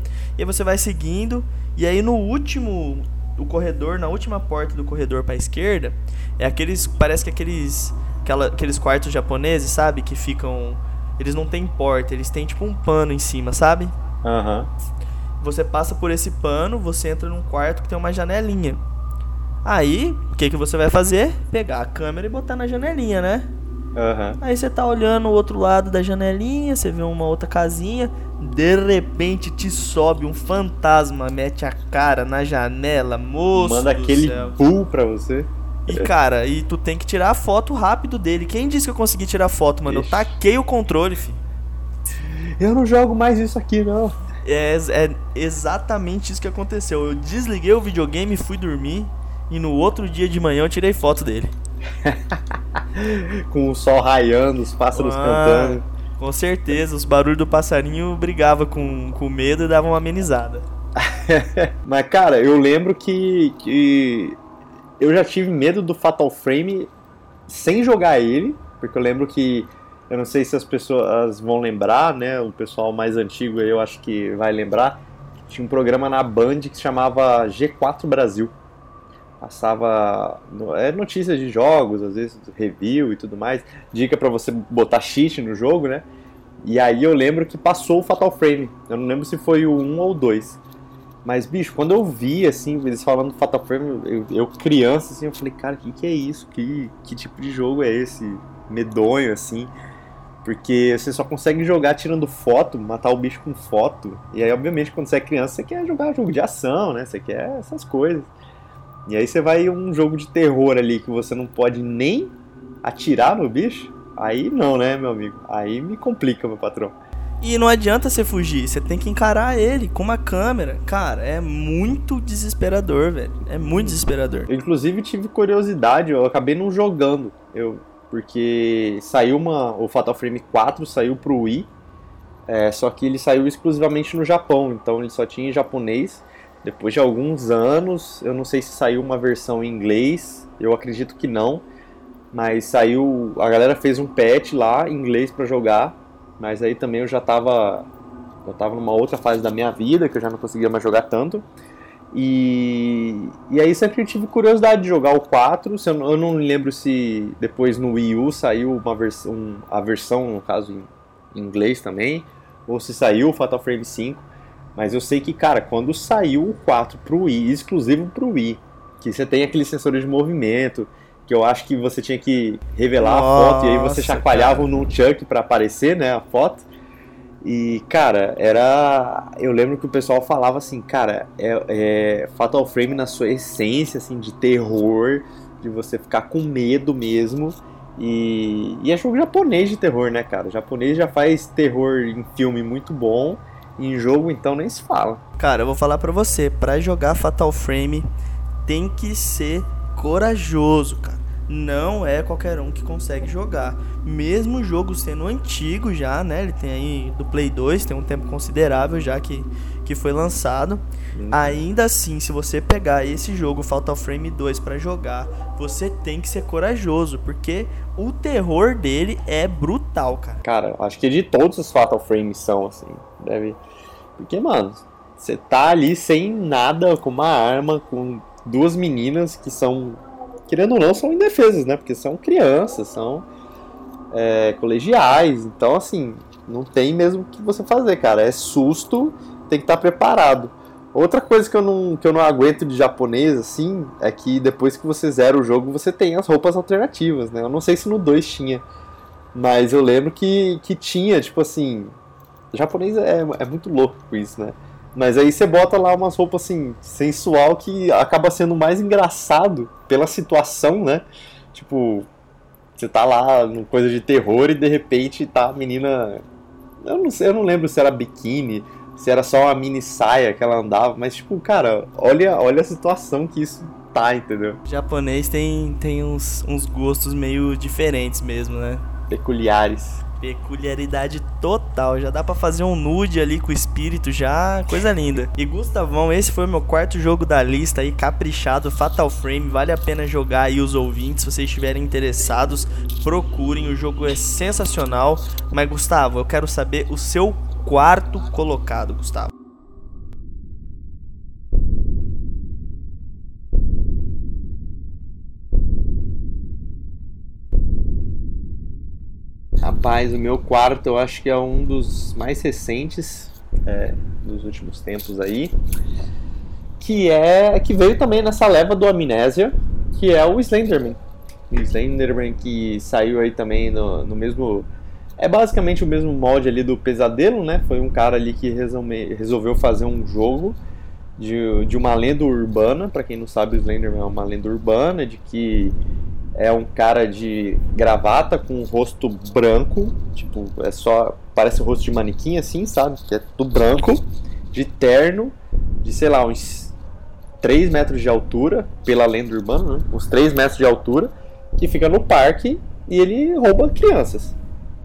Speaker 1: E aí você vai seguindo. E aí no último do corredor, na última porta do corredor pra esquerda, é aqueles. Parece que aqueles. Aquela, aqueles quartos japoneses, sabe? Que ficam. Eles não têm porta, eles têm tipo um pano em cima, sabe?
Speaker 2: Aham.
Speaker 1: Você passa por esse pano, você entra num quarto que tem uma janelinha. Aí, o que, que você vai fazer? Pegar a câmera e botar na janelinha, né?
Speaker 2: Uhum.
Speaker 1: Aí você tá olhando o outro lado da janelinha, você vê uma outra casinha, de repente te sobe um fantasma, mete a cara na janela, moço.
Speaker 2: Manda aquele
Speaker 1: céu.
Speaker 2: pull pra você.
Speaker 1: E cara, e tu tem que tirar a foto rápido dele. Quem disse que eu consegui tirar foto, mano?
Speaker 2: Ixi.
Speaker 1: Eu taquei o controle, fi.
Speaker 2: Eu não jogo mais isso aqui, não.
Speaker 1: É, é exatamente isso que aconteceu. Eu desliguei o videogame, fui dormir. E no outro dia de manhã eu tirei foto dele.
Speaker 2: Com o sol raiando, os pássaros
Speaker 1: Ah,
Speaker 2: cantando.
Speaker 1: Com certeza, os barulhos do passarinho brigava com, com medo e dava uma amenizada.
Speaker 2: Mas, cara, eu lembro que, que eu já tive medo do Fatal Frame sem jogar ele, porque eu lembro que, eu não sei se as pessoas vão lembrar, né? O pessoal mais antigo eu acho que vai lembrar. Tinha um programa na Band que se chamava G4 Brasil. Passava é, notícias de jogos, às vezes review e tudo mais. Dica pra você botar cheat no jogo, né? E aí eu lembro que passou o Fatal Frame. Eu não lembro se foi o 1 ou o 2. Mas, bicho, quando eu vi, assim, eles falando do Fatal Frame, eu, eu criança, assim, eu falei, cara, o que, que é isso? Que, que tipo de jogo é esse? Medonho, assim. Porque você só consegue jogar tirando foto, matar o bicho com foto. E aí, obviamente, quando você é criança, você quer jogar jogo de ação, né? Você quer essas coisas. E aí você vai um jogo de terror ali que você não pode nem atirar no bicho. Aí não, né, meu amigo? Aí me complica, meu patrão.
Speaker 1: E não adianta você fugir, você tem que encarar ele com uma câmera. Cara, é muito desesperador, velho. É muito desesperador.
Speaker 2: Eu, inclusive, tive curiosidade, eu acabei não jogando. Eu, porque saiu uma. O Fatal Frame 4 saiu pro Wii. é, só que ele saiu exclusivamente no Japão, então ele só tinha em japonês. Depois de alguns anos, eu não sei se saiu uma versão em inglês, eu acredito que não. Mas saiu. A galera fez um patch lá em inglês pra jogar. Mas aí também eu já tava. Eu tava numa outra fase da minha vida, que eu já não conseguia mais jogar tanto. E, e aí sempre tive curiosidade de jogar o 4. Se eu, não- eu não lembro se depois no Wii U saiu uma versão, a versão, no caso, em inglês também, ou se saiu o Fatal Frame 5. Mas eu sei que, cara, quando saiu o 4 pro Wii, exclusivo pro Wii, que você tem aqueles sensores de movimento, que eu acho que você tinha que revelar a foto e aí você
Speaker 1: Nossa,
Speaker 2: chacoalhava
Speaker 1: cara.
Speaker 2: o nunchuck pra aparecer, né, a foto. E, cara, era. Eu lembro que o pessoal falava assim, cara, é, é Fatal Frame na sua essência, assim, de terror, de você ficar com medo mesmo. E, e é jogo japonês de terror, né, cara? O japonês já faz terror em filme muito bom, em jogo então nem se fala.
Speaker 1: Cara, eu vou falar pra você, pra jogar Fatal Frame tem que ser corajoso, cara. Não é qualquer um que consegue jogar. Mesmo o jogo sendo antigo já, né? Ele tem aí do Play 2, tem um tempo considerável já que, que foi lançado. Ainda assim, se você pegar esse jogo Fatal Frame 2 pra jogar, você tem que ser corajoso, porque o terror dele é brutal, cara.
Speaker 2: Cara, acho que de todos os Fatal Frames são assim. Deve. Porque, mano, você tá ali sem nada, com uma arma, com duas meninas que são, querendo ou não, são indefesas, né? Porque são crianças, são é, colegiais. Então, assim, não tem mesmo o que você fazer, cara. É susto, tem que estar preparado. Outra coisa que eu, não, que eu não aguento de japonês, assim, é que depois que você zera o jogo, você tem as roupas alternativas, né? Eu não sei se no 2 tinha. Mas eu lembro que, que tinha, tipo assim. Japonês é, é muito louco com isso, né? Mas aí você bota lá umas roupas assim, sensual que acaba sendo mais engraçado pela situação, né? Tipo, você tá lá numa coisa de terror e de repente tá a menina. Eu não sei, eu não lembro se era biquíni, se era só uma mini saia que ela andava, mas tipo, cara, olha, olha a situação que isso tá, entendeu?
Speaker 1: O japonês tem, tem uns, uns gostos meio diferentes mesmo, né?
Speaker 2: Peculiares.
Speaker 1: Peculiaridade total. Já dá pra fazer um nude ali com o espírito já. Coisa linda. E Gustavão, esse foi o meu quarto jogo da lista aí, caprichado, Fatal Frame. Vale a pena jogar aí os ouvintes. Se vocês estiverem interessados, procurem. O jogo é sensacional. Mas, Gustavo, eu quero saber o seu quarto colocado, Gustavo.
Speaker 2: Rapaz, o meu quarto eu acho que é um dos mais recentes é, dos últimos tempos aí. Que é. que veio também nessa leva do Amnésia, que é o Slenderman. um Slenderman que saiu aí também no, no mesmo. É basicamente o mesmo molde ali do Pesadelo, né? Foi um cara ali que resolve, resolveu fazer um jogo de, de uma lenda urbana. Para quem não sabe, o Slenderman é uma lenda urbana de que é um cara de gravata com um rosto branco, tipo, é só. Parece o rosto de manequim assim, sabe? Que é tudo branco, de terno, de sei lá, uns 3 metros de altura, pela lenda urbana, né? Uns 3 metros de altura, que fica no parque e ele rouba crianças.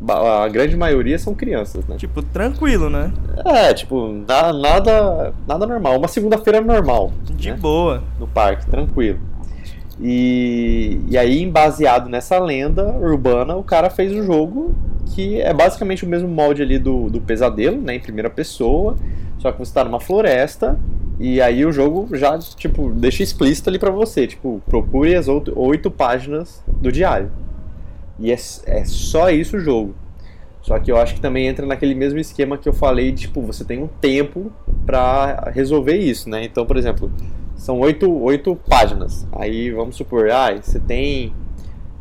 Speaker 2: A grande maioria são crianças, né?
Speaker 1: Tipo, tranquilo, né?
Speaker 2: É, tipo, nada, nada normal. Uma segunda-feira normal.
Speaker 1: De
Speaker 2: né?
Speaker 1: boa.
Speaker 2: No parque, tranquilo. E, e aí, baseado nessa lenda urbana, o cara fez o um jogo que é basicamente o mesmo molde ali do, do pesadelo, né? Em primeira pessoa. Só que você está numa floresta e aí o jogo já, tipo, deixa explícito ali para você. Tipo, procure as oito páginas do diário. E é, é só isso o jogo. Só que eu acho que também entra naquele mesmo esquema que eu falei, tipo, você tem um tempo para resolver isso, né? Então, por exemplo, são oito, oito páginas. Aí vamos supor, ah, você tem.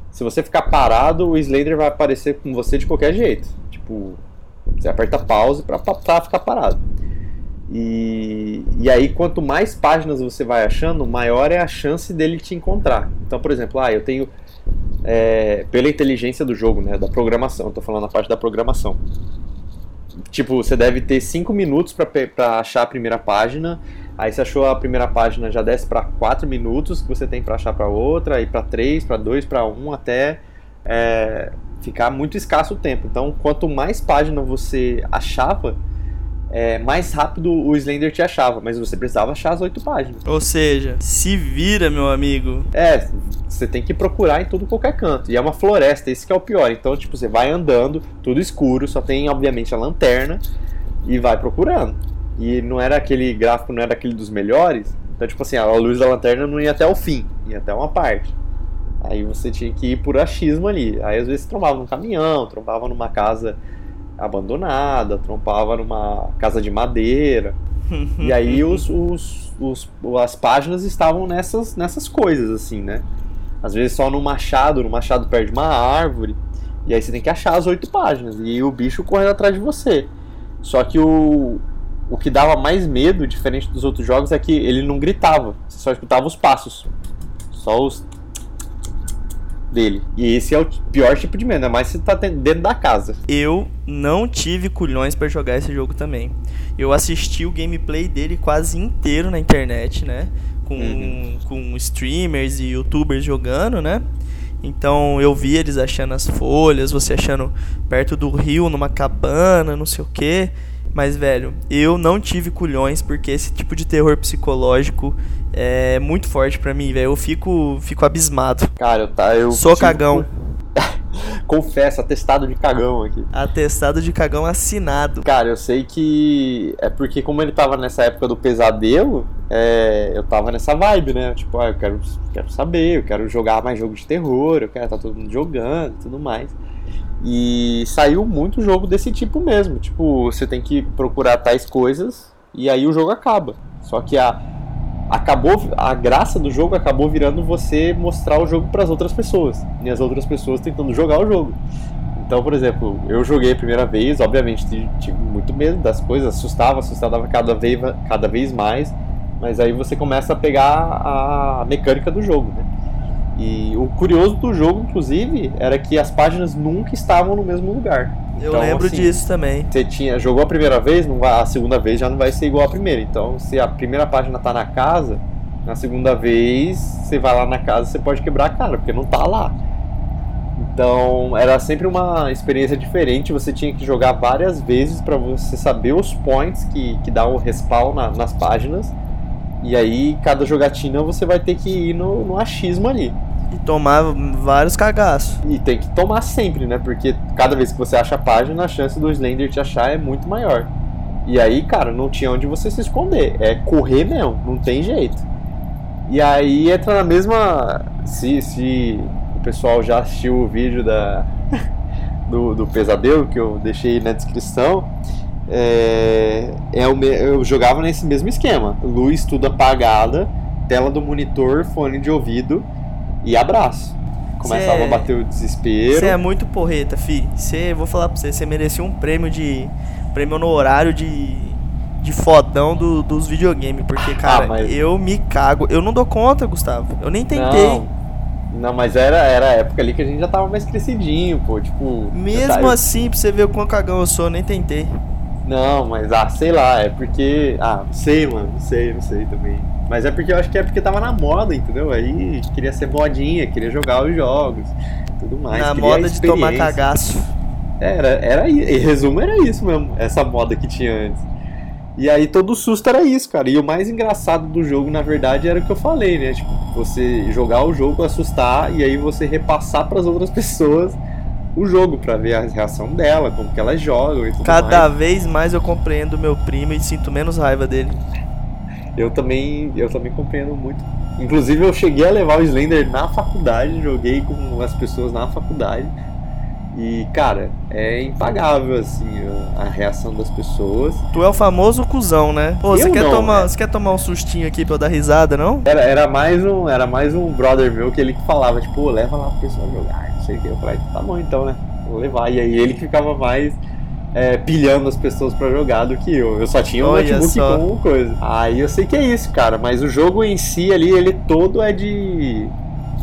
Speaker 2: Se você ficar parado, o Slender vai aparecer com você de qualquer jeito. Tipo, você aperta pause pra, pra ficar parado. E, e aí, quanto mais páginas você vai achando, maior é a chance dele te encontrar. Então, por exemplo, ah, eu tenho. É, pela inteligência do jogo, né, da programação, estou falando a parte da programação. Tipo, você deve ter 5 minutos para achar a primeira página. Aí você achou a primeira página, já desce para 4 minutos que você tem para achar para outra, aí para 3, para 2, para 1, até é, ficar muito escasso o tempo. Então, quanto mais página você achava, é, mais rápido o Slender te achava, mas você precisava achar as oito páginas.
Speaker 1: Ou seja, se vira, meu amigo.
Speaker 2: É, você tem que procurar em tudo qualquer canto. E é uma floresta, esse que é o pior. Então, tipo, você vai andando, tudo escuro, só tem, obviamente, a lanterna e vai procurando. E não era aquele gráfico, não era aquele dos melhores. Então, tipo assim, a luz da lanterna não ia até o fim, ia até uma parte. Aí você tinha que ir por achismo ali. Aí às vezes trombava num caminhão, trombava numa casa abandonada, trompava numa casa de madeira. e aí os, os, os, as páginas estavam nessas, nessas coisas, assim, né? Às vezes só no machado, no machado perto de uma árvore. E aí você tem que achar as oito páginas. E o bicho correndo atrás de você. Só que o, o que dava mais medo, diferente dos outros jogos, é que ele não gritava. Você só escutava os passos. Só os dele. E esse é o pior tipo de medo, é mais se tá dentro da casa.
Speaker 1: Eu não tive culhões para jogar esse jogo também. Eu assisti o gameplay dele quase inteiro na internet, né? Com, uhum. com streamers e youtubers jogando, né? Então eu vi eles achando as folhas, você achando perto do rio, numa cabana, não sei o que. Mas, velho, eu não tive culhões porque esse tipo de terror psicológico é muito forte para mim, velho. Eu fico, fico abismado.
Speaker 2: Cara, eu, tá, eu
Speaker 1: sou cagão.
Speaker 2: Confesso, atestado de cagão aqui.
Speaker 1: Atestado de cagão assinado.
Speaker 2: Cara, eu sei que é porque como ele tava nessa época do pesadelo, é, eu tava nessa vibe, né? Tipo, ah, eu quero, quero saber, eu quero jogar mais jogo de terror, eu quero estar tá todo mundo jogando e tudo mais. E saiu muito jogo desse tipo mesmo. Tipo, você tem que procurar tais coisas e aí o jogo acaba. Só que a acabou a graça do jogo acabou virando você mostrar o jogo para as outras pessoas e as outras pessoas tentando jogar o jogo. Então, por exemplo, eu joguei a primeira vez, obviamente tive muito medo das coisas, assustava, assustava cada vez, cada vez mais, mas aí você começa a pegar a mecânica do jogo, né? E o curioso do jogo, inclusive, era que as páginas nunca estavam no mesmo lugar.
Speaker 1: Eu então, lembro assim, disso também.
Speaker 2: Você tinha, jogou a primeira vez, não vai, a segunda vez já não vai ser igual a primeira. Então, se a primeira página tá na casa, na segunda vez, você vai lá na casa, você pode quebrar a cara, porque não tá lá. Então, era sempre uma experiência diferente. Você tinha que jogar várias vezes para você saber os points que, que dá o respawn na, nas páginas e aí, cada jogatina você vai ter que ir no, no achismo ali.
Speaker 1: E tomar vários cagaços.
Speaker 2: E tem que tomar sempre, né? Porque cada vez que você acha a página, a chance do Slender te achar é muito maior. E aí, cara, não tinha onde você se esconder. É correr mesmo, não tem jeito. E aí entra na mesma. Se, se o pessoal já assistiu o vídeo da, do, do pesadelo que eu deixei na descrição, é, é o, eu jogava nesse mesmo esquema: luz tudo apagada, tela do monitor, fone de ouvido e abraço. começava é... a bater o desespero.
Speaker 1: Você é muito porreta, fi. Você, vou falar pra você, você merecia um prêmio de. Prêmio no horário de. De fodão do, dos videogames. Porque, ah, cara, ah, mas... eu me cago. Eu não dou conta, Gustavo. Eu nem tentei.
Speaker 2: Não. Não, mas era, era a época ali que a gente já tava mais crescidinho, pô, tipo...
Speaker 1: Mesmo tá... assim, pra você ver o quão cagão eu sou, eu nem tentei.
Speaker 2: Não, mas, ah, sei lá, é porque... Ah, não sei, mano, não sei, não sei também. Mas é porque eu acho que é porque tava na moda, entendeu? Aí queria ser modinha, queria jogar os jogos, tudo mais.
Speaker 1: Na moda de tomar cagaço.
Speaker 2: Era, era, em resumo era isso mesmo, essa moda que tinha antes. E aí todo o susto era isso, cara. E o mais engraçado do jogo, na verdade, era o que eu falei, né? Tipo, você jogar o jogo, assustar e aí você repassar para as outras pessoas o jogo para ver a reação dela, como que elas jogam e tudo
Speaker 1: Cada
Speaker 2: mais.
Speaker 1: vez mais eu compreendo meu primo e sinto menos raiva dele.
Speaker 2: Eu também, eu também compreendo muito. Inclusive eu cheguei a levar o Slender na faculdade, joguei com as pessoas na faculdade. E, cara, é impagável, assim, a reação das pessoas.
Speaker 1: Tu é o famoso cuzão, né? Pô, você quer, tomar, né? você quer tomar um sustinho aqui pra eu dar risada, não?
Speaker 2: Era, era, mais um, era mais um brother meu que ele que falava, tipo, leva lá pro pessoal jogar, não sei o que. Eu falei, tá bom então, né? Vou levar. E aí ele que ficava mais é, pilhando as pessoas para jogar do que eu. Eu só tinha um Olha notebook só. com coisa. Aí eu sei que é isso, cara, mas o jogo em si ali, ele todo é de.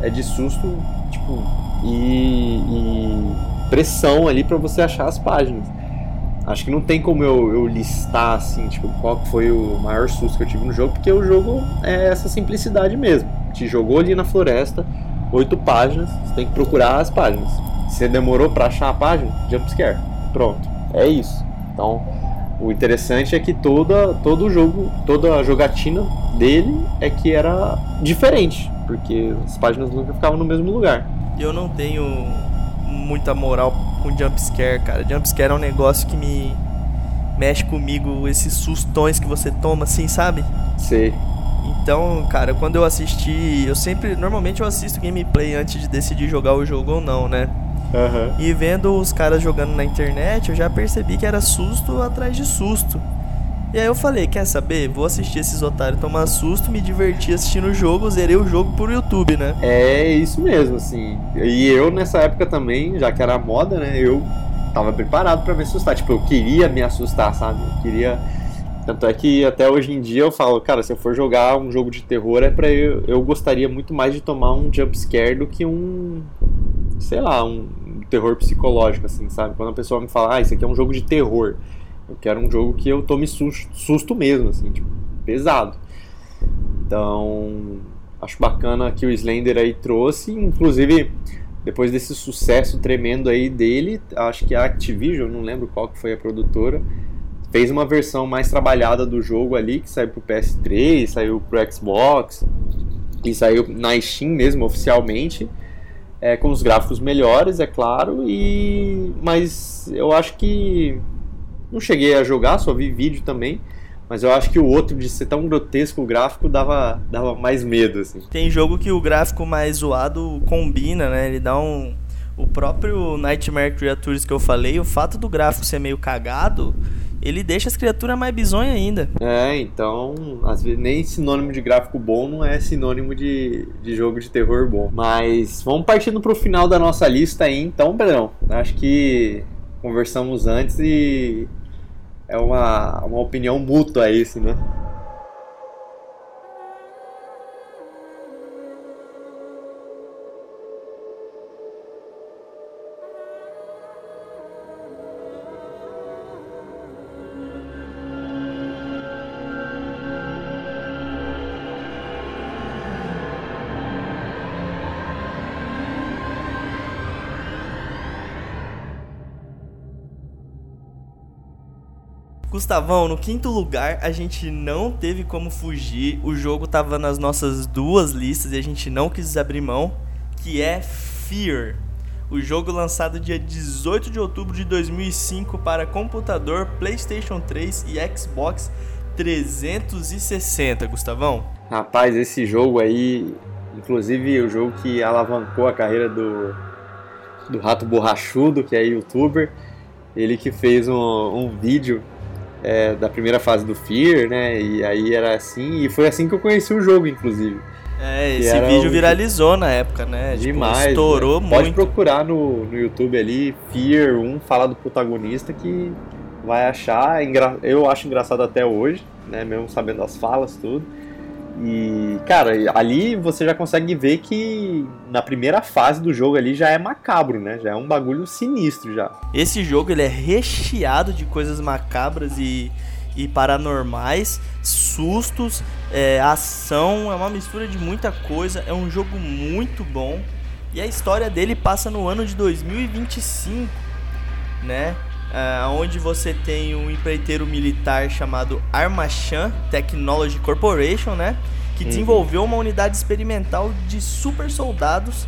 Speaker 2: é de susto, tipo, e, e pressão ali para você achar as páginas. Acho que não tem como eu, eu, listar assim, tipo, qual foi o maior susto que eu tive no jogo, porque o jogo é essa simplicidade mesmo. Te jogou ali na floresta, oito páginas, você tem que procurar as páginas. Se você demorou para achar a página, jumpscare. Pronto. É isso. Então, o interessante é que toda, todo o jogo, toda a jogatina dele é que era diferente, porque as páginas nunca ficavam no mesmo lugar.
Speaker 1: Eu não tenho muita moral com jumpscare, cara. Jumpscare é um negócio que me mexe comigo, esses sustões que você toma, assim, sabe?
Speaker 2: Sei.
Speaker 1: Então, cara, quando eu assisti, eu sempre, normalmente eu assisto gameplay antes de decidir jogar o jogo ou não, né?
Speaker 2: Uhum.
Speaker 1: E vendo os caras jogando na internet, eu já percebi que era susto atrás de susto. E aí eu falei, quer saber? Vou assistir esses otários tomar susto, me divertir assistindo o jogo, zerei o jogo por YouTube, né?
Speaker 2: É isso mesmo, assim. E eu nessa época também, já que era moda, né? Eu tava preparado para me assustar. Tipo, eu queria me assustar, sabe? Eu queria. Tanto é que até hoje em dia eu falo, cara, se eu for jogar um jogo de terror é pra eu. Eu gostaria muito mais de tomar um jump scare do que um. Sei lá, um terror psicológico, assim, sabe? Quando a pessoa me fala, ah, isso aqui é um jogo de terror. Eu quero um jogo que eu tome susto, susto mesmo, assim, tipo, pesado. Então, acho bacana que o Slender aí trouxe, inclusive depois desse sucesso tremendo aí dele, acho que a Activision, não lembro qual que foi a produtora, fez uma versão mais trabalhada do jogo ali, que saiu pro PS3, saiu pro Xbox, e saiu na Steam mesmo, oficialmente é, com os gráficos melhores, é claro, e mas eu acho que não cheguei a jogar, só vi vídeo também. Mas eu acho que o outro, de ser tão grotesco o gráfico, dava, dava mais medo, assim.
Speaker 1: Tem jogo que o gráfico mais zoado combina, né? Ele dá um. O próprio Nightmare Creatures que eu falei, o fato do gráfico ser meio cagado, ele deixa as criaturas mais bizonhas ainda.
Speaker 2: É, então, às vezes nem sinônimo de gráfico bom não é sinônimo de, de jogo de terror bom. Mas vamos partindo pro final da nossa lista aí, então, Pedrão. Acho que conversamos antes e é uma, uma opinião mútua isso, né?
Speaker 1: Gustavão, no quinto lugar, a gente não teve como fugir. O jogo tava nas nossas duas listas e a gente não quis abrir mão, que é Fear. O jogo lançado dia 18 de outubro de 2005 para computador, PlayStation 3 e Xbox 360, Gustavão.
Speaker 2: Rapaz, esse jogo aí, inclusive o jogo que alavancou a carreira do, do Rato Borrachudo, que é youtuber, ele que fez um, um vídeo é, da primeira fase do Fear, né? E aí era assim, e foi assim que eu conheci o jogo, inclusive.
Speaker 1: É, esse vídeo um... viralizou na época, né?
Speaker 2: Tipo, Demais. Tipo,
Speaker 1: estourou
Speaker 2: né?
Speaker 1: muito.
Speaker 2: Pode procurar no, no YouTube ali, Fear 1, falar do protagonista que vai achar. Eu acho engraçado até hoje, né? Mesmo sabendo as falas, tudo. E, cara, ali você já consegue ver que na primeira fase do jogo ali já é macabro, né? Já é um bagulho sinistro já.
Speaker 1: Esse jogo ele é recheado de coisas macabras e, e paranormais, sustos, é, ação, é uma mistura de muita coisa. É um jogo muito bom. E a história dele passa no ano de 2025, né? Uh, onde você tem um empreiteiro militar chamado Armachan Technology Corporation, né? Que uhum. desenvolveu uma unidade experimental de super soldados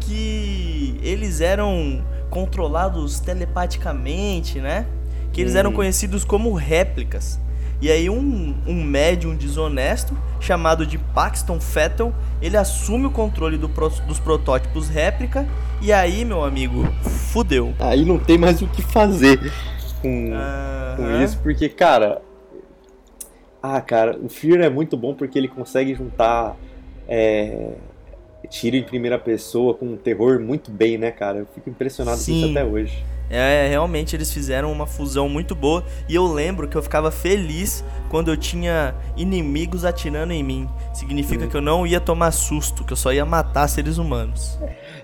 Speaker 1: que eles eram controlados telepaticamente, né? Que eles uhum. eram conhecidos como réplicas. E aí um, um médium desonesto chamado de Paxton Fettel, ele assume o controle do, dos protótipos réplica e aí, meu amigo, fudeu.
Speaker 2: Aí não tem mais o que fazer com, com isso, porque, cara... Ah, cara, o Fear é muito bom porque ele consegue juntar é, tiro em primeira pessoa com um terror muito bem, né, cara? Eu fico impressionado Sim. com isso até hoje.
Speaker 1: É, realmente eles fizeram uma fusão muito boa e eu lembro que eu ficava feliz quando eu tinha inimigos atirando em mim. Significa hum. que eu não ia tomar susto, que eu só ia matar seres humanos.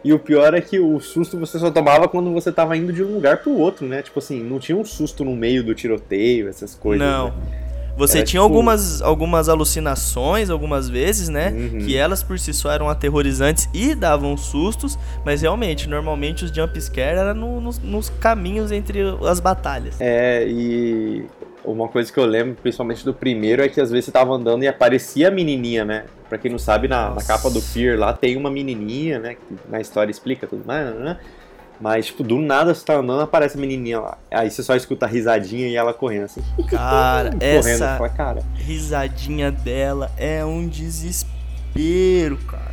Speaker 2: E o pior é que o susto você só tomava quando você tava indo de um lugar pro outro, né? Tipo assim, não tinha um susto no meio do tiroteio, essas coisas.
Speaker 1: Não.
Speaker 2: Né?
Speaker 1: Você Era tinha tipo... algumas, algumas alucinações, algumas vezes, né? Uhum. Que elas por si só eram aterrorizantes e davam sustos, mas realmente, normalmente os jumpscare eram no, nos, nos caminhos entre as batalhas.
Speaker 2: É, e uma coisa que eu lembro, principalmente do primeiro, é que às vezes você tava andando e aparecia a menininha, né? Pra quem não sabe, na, na capa do Fear lá tem uma menininha, né? Que na história explica tudo mais, né? Mas, tipo, do nada você tá andando, aparece a menininha lá. Aí você só escuta a risadinha e ela correndo assim.
Speaker 1: Cara, correndo, essa fala, cara. risadinha dela é um desespero, cara.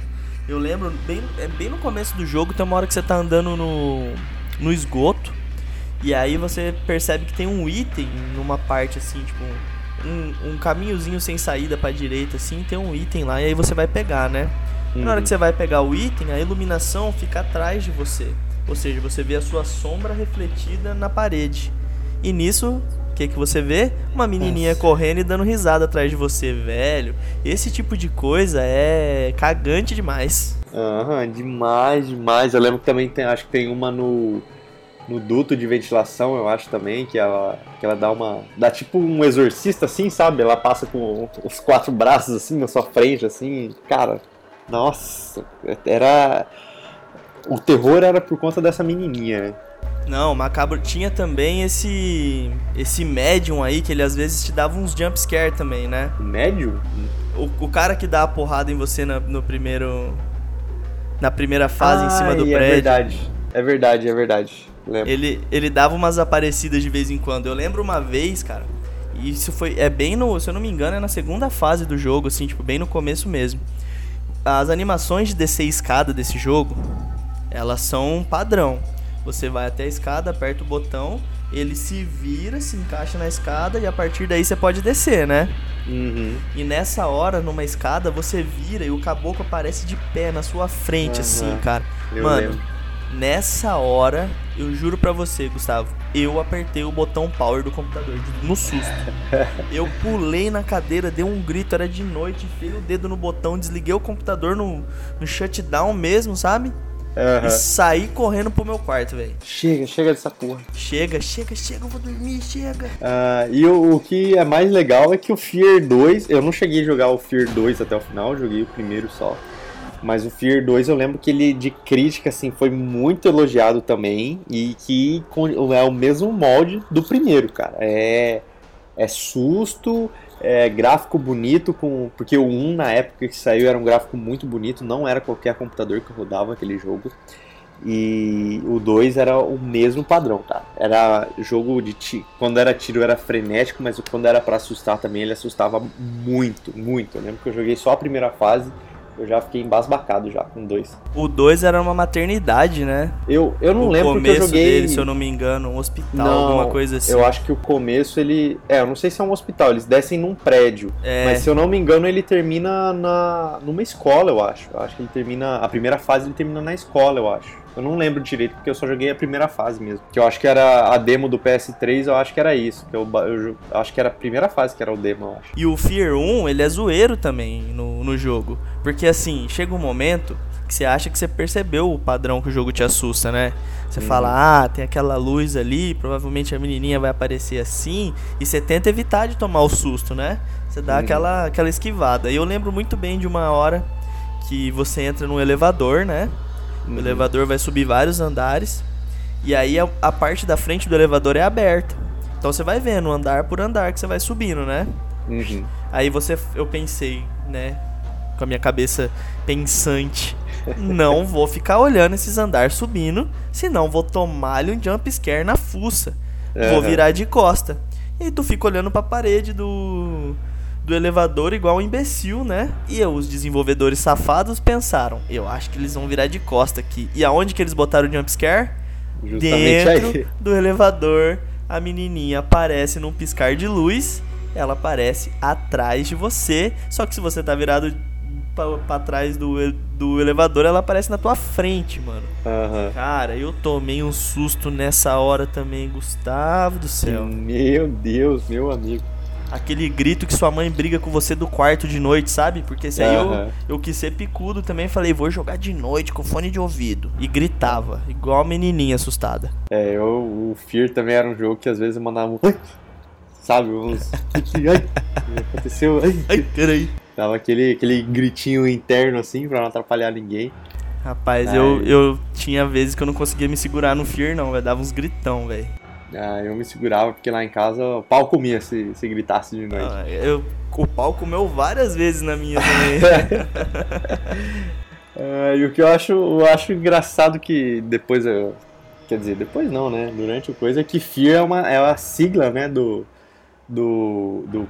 Speaker 1: Eu lembro, bem, é bem no começo do jogo, tem uma hora que você tá andando no, no esgoto. E aí você percebe que tem um item numa parte assim, tipo, um, um caminhozinho sem saída pra direita, assim, tem um item lá, e aí você vai pegar, né? Uhum. Na hora que você vai pegar o item, a iluminação fica atrás de você. Ou seja, você vê a sua sombra refletida na parede. E nisso, o que, que você vê? Uma menininha Nossa. correndo e dando risada atrás de você, velho. Esse tipo de coisa é cagante demais.
Speaker 2: Aham, demais, demais. Eu lembro que também tem, acho que tem uma no, no duto de ventilação, eu acho também, que ela, que ela dá uma. dá tipo um exorcista assim, sabe? Ela passa com os quatro braços assim na sua frente, assim. Cara, nossa, era o terror era por conta dessa menininha, né?
Speaker 1: Não, Macabro tinha também esse esse médium aí que ele às vezes te dava uns jump scare também, né?
Speaker 2: Médium?
Speaker 1: O, o cara que dá a porrada em você na, no primeiro na primeira fase ah, em cima do
Speaker 2: é
Speaker 1: prédio.
Speaker 2: É verdade. É verdade, é verdade.
Speaker 1: Lembro. Ele ele dava umas aparecidas de vez em quando. Eu lembro uma vez, cara. Isso foi é bem no, se eu não me engano, é na segunda fase do jogo, assim, tipo, bem no começo mesmo. As animações de descer escada desse jogo, elas são padrão. Você vai até a escada, aperta o botão, ele se vira, se encaixa na escada e a partir daí você pode descer, né?
Speaker 2: Uhum.
Speaker 1: E nessa hora, numa escada, você vira e o caboclo aparece de pé na sua frente, uhum. assim, cara. Eu Mano, lembro. nessa hora, eu juro pra você, Gustavo, eu apertei o botão power do computador no susto. eu pulei na cadeira, dei um grito, era de noite, enfiei o dedo no botão, desliguei o computador no, no shutdown mesmo, sabe? Uhum. E sair correndo pro meu quarto, velho.
Speaker 2: Chega, chega dessa porra.
Speaker 1: Chega, chega, chega, eu vou dormir, chega.
Speaker 2: Uh, e o, o, que é mais legal é que o Fear 2, eu não cheguei a jogar o Fear 2 até o final, joguei o primeiro só. Mas o Fear 2 eu lembro que ele de crítica assim foi muito elogiado também e que é o mesmo molde do primeiro, cara. É é susto, é, gráfico bonito, com porque o 1 na época que saiu era um gráfico muito bonito, não era qualquer computador que rodava aquele jogo. E o 2 era o mesmo padrão, tá? Era jogo de tiro. Quando era tiro era frenético, mas quando era para assustar também ele assustava muito, muito. Eu lembro que eu joguei só a primeira fase eu já fiquei embasbacado já com dois.
Speaker 1: O 2 era uma maternidade, né?
Speaker 2: Eu, eu não
Speaker 1: o
Speaker 2: lembro porque eu
Speaker 1: começo
Speaker 2: joguei.
Speaker 1: dele, se eu não me engano, um hospital,
Speaker 2: Não,
Speaker 1: alguma coisa assim.
Speaker 2: Eu acho que o começo ele. É, eu não sei se é um hospital, eles descem num prédio.
Speaker 1: É.
Speaker 2: Mas se eu não me engano, ele termina na numa escola, eu acho. Eu acho que ele termina. A primeira fase ele termina na escola, eu acho. Eu não lembro direito, porque eu só joguei a primeira fase mesmo. Que eu acho que era a demo do PS3, eu acho que era isso. Que eu, eu jo- acho que era a primeira fase que era o demo, eu acho.
Speaker 1: E o Fear 1, ele é zoeiro também no, no jogo. Porque assim, chega um momento que você acha que você percebeu o padrão que o jogo te assusta, né? Você
Speaker 2: Uhum.
Speaker 1: fala, ah, tem aquela luz ali, provavelmente a menininha vai aparecer assim. E você tenta evitar de tomar o susto, né? Você dá
Speaker 2: Uhum.
Speaker 1: aquela, aquela esquivada. E eu lembro muito bem de uma hora que você entra no elevador, né? O
Speaker 2: Uhum.
Speaker 1: elevador vai subir vários andares. E aí a, a parte da frente do elevador é aberta. Então você vai vendo andar por andar que você vai subindo, né?
Speaker 2: Uhum.
Speaker 1: Aí você, eu pensei, né, com a minha cabeça pensante, não vou ficar olhando esses andares subindo, senão vou tomar-lhe um jump scare na fuça. Vou
Speaker 2: Aham.
Speaker 1: virar de costa. E tu fica olhando pra parede do do elevador igual um imbecil, né? E os desenvolvedores safados pensaram, eu acho que eles vão virar de costa aqui. E aonde que eles botaram o jump scare?
Speaker 2: Justamente
Speaker 1: Dentro
Speaker 2: aí.
Speaker 1: do elevador, a menininha aparece num piscar de luz. Ela aparece atrás de você. Só que se você tá virado pra, pra trás do, do elevador, ela aparece na tua frente, mano.
Speaker 2: Aham.
Speaker 1: Cara, eu tomei um susto nessa hora também, Gustavo do céu.
Speaker 2: Meu Deus, meu amigo.
Speaker 1: Aquele grito que sua mãe briga com você do quarto de noite, sabe? Porque esse aí eu,
Speaker 2: Aham.
Speaker 1: eu quis ser picudo também. Falei, vou jogar de noite com fone de ouvido. E gritava, igual a menininha assustada.
Speaker 2: É, eu, o Fear também era um jogo que às vezes eu mandava um. Sabe, uns. Ai, aconteceu. Ai.
Speaker 1: Ai, peraí.
Speaker 2: Dava aquele, aquele gritinho interno assim pra não atrapalhar ninguém.
Speaker 1: Rapaz,
Speaker 2: Ai.
Speaker 1: eu, eu tinha vezes que eu não conseguia me segurar no Fear, não, velho. Dava uns gritão, velho.
Speaker 2: Ah, eu me segurava porque lá em casa o pau comia se, se gritasse de noite.
Speaker 1: Ah, eu- O pau comeu várias vezes na minha também.
Speaker 2: Ah, e o que eu acho, eu acho engraçado que depois eu. Quer dizer, depois não, né? Durante o coisa é que FEAR é uma, é uma sigla, né? Do. Do. do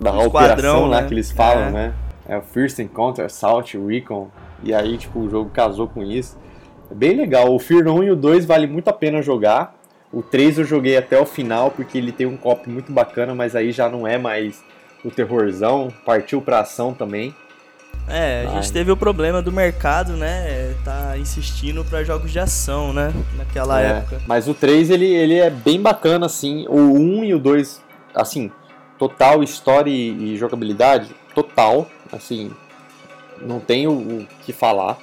Speaker 2: da
Speaker 1: Do
Speaker 2: operação lá
Speaker 1: né?
Speaker 2: que eles falam,
Speaker 1: É.
Speaker 2: né? É o First Encounter, Assault, Recon. E aí, tipo, o jogo casou com isso. É bem legal. O Fear 1 e o 2 vale muito a pena jogar. O 3 eu joguei até o final porque ele tem um cop muito bacana, mas aí já não é mais o terrorzão. Partiu pra ação também.
Speaker 1: É, a gente
Speaker 2: Ai.
Speaker 1: teve o problema do mercado, né? Tá insistindo pra jogos de ação, né? Naquela
Speaker 2: É,
Speaker 1: época.
Speaker 2: Mas o 3 ele, ele é bem bacana, assim. O 1 e o 2, assim, total história e, e jogabilidade, total. Assim, não tem o, o que falar.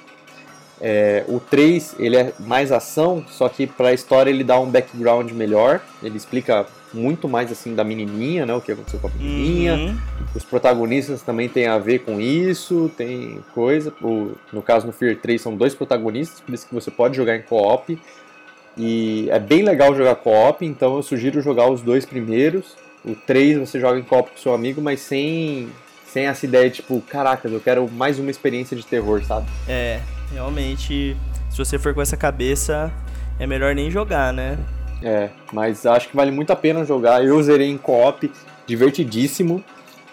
Speaker 2: É, o 3 ele é mais ação, só que pra história ele dá um background melhor. Ele explica muito mais assim da menininha, né? O que aconteceu com a menininha.
Speaker 1: Uhum.
Speaker 2: Os protagonistas também têm a ver com isso, tem coisa. O- no caso, no Fear 3 são dois protagonistas, por isso que você pode jogar em co-op. E é bem legal jogar co-op, então eu sugiro jogar os dois primeiros. O 3 você joga em co-op com seu amigo, mas sem, sem essa ideia tipo, caracas, eu quero mais uma experiência de terror, sabe?
Speaker 1: É, realmente, se você for com essa cabeça, é melhor nem jogar, né?
Speaker 2: É, mas acho que vale muito a pena jogar. Eu zerei em co-op, divertidíssimo,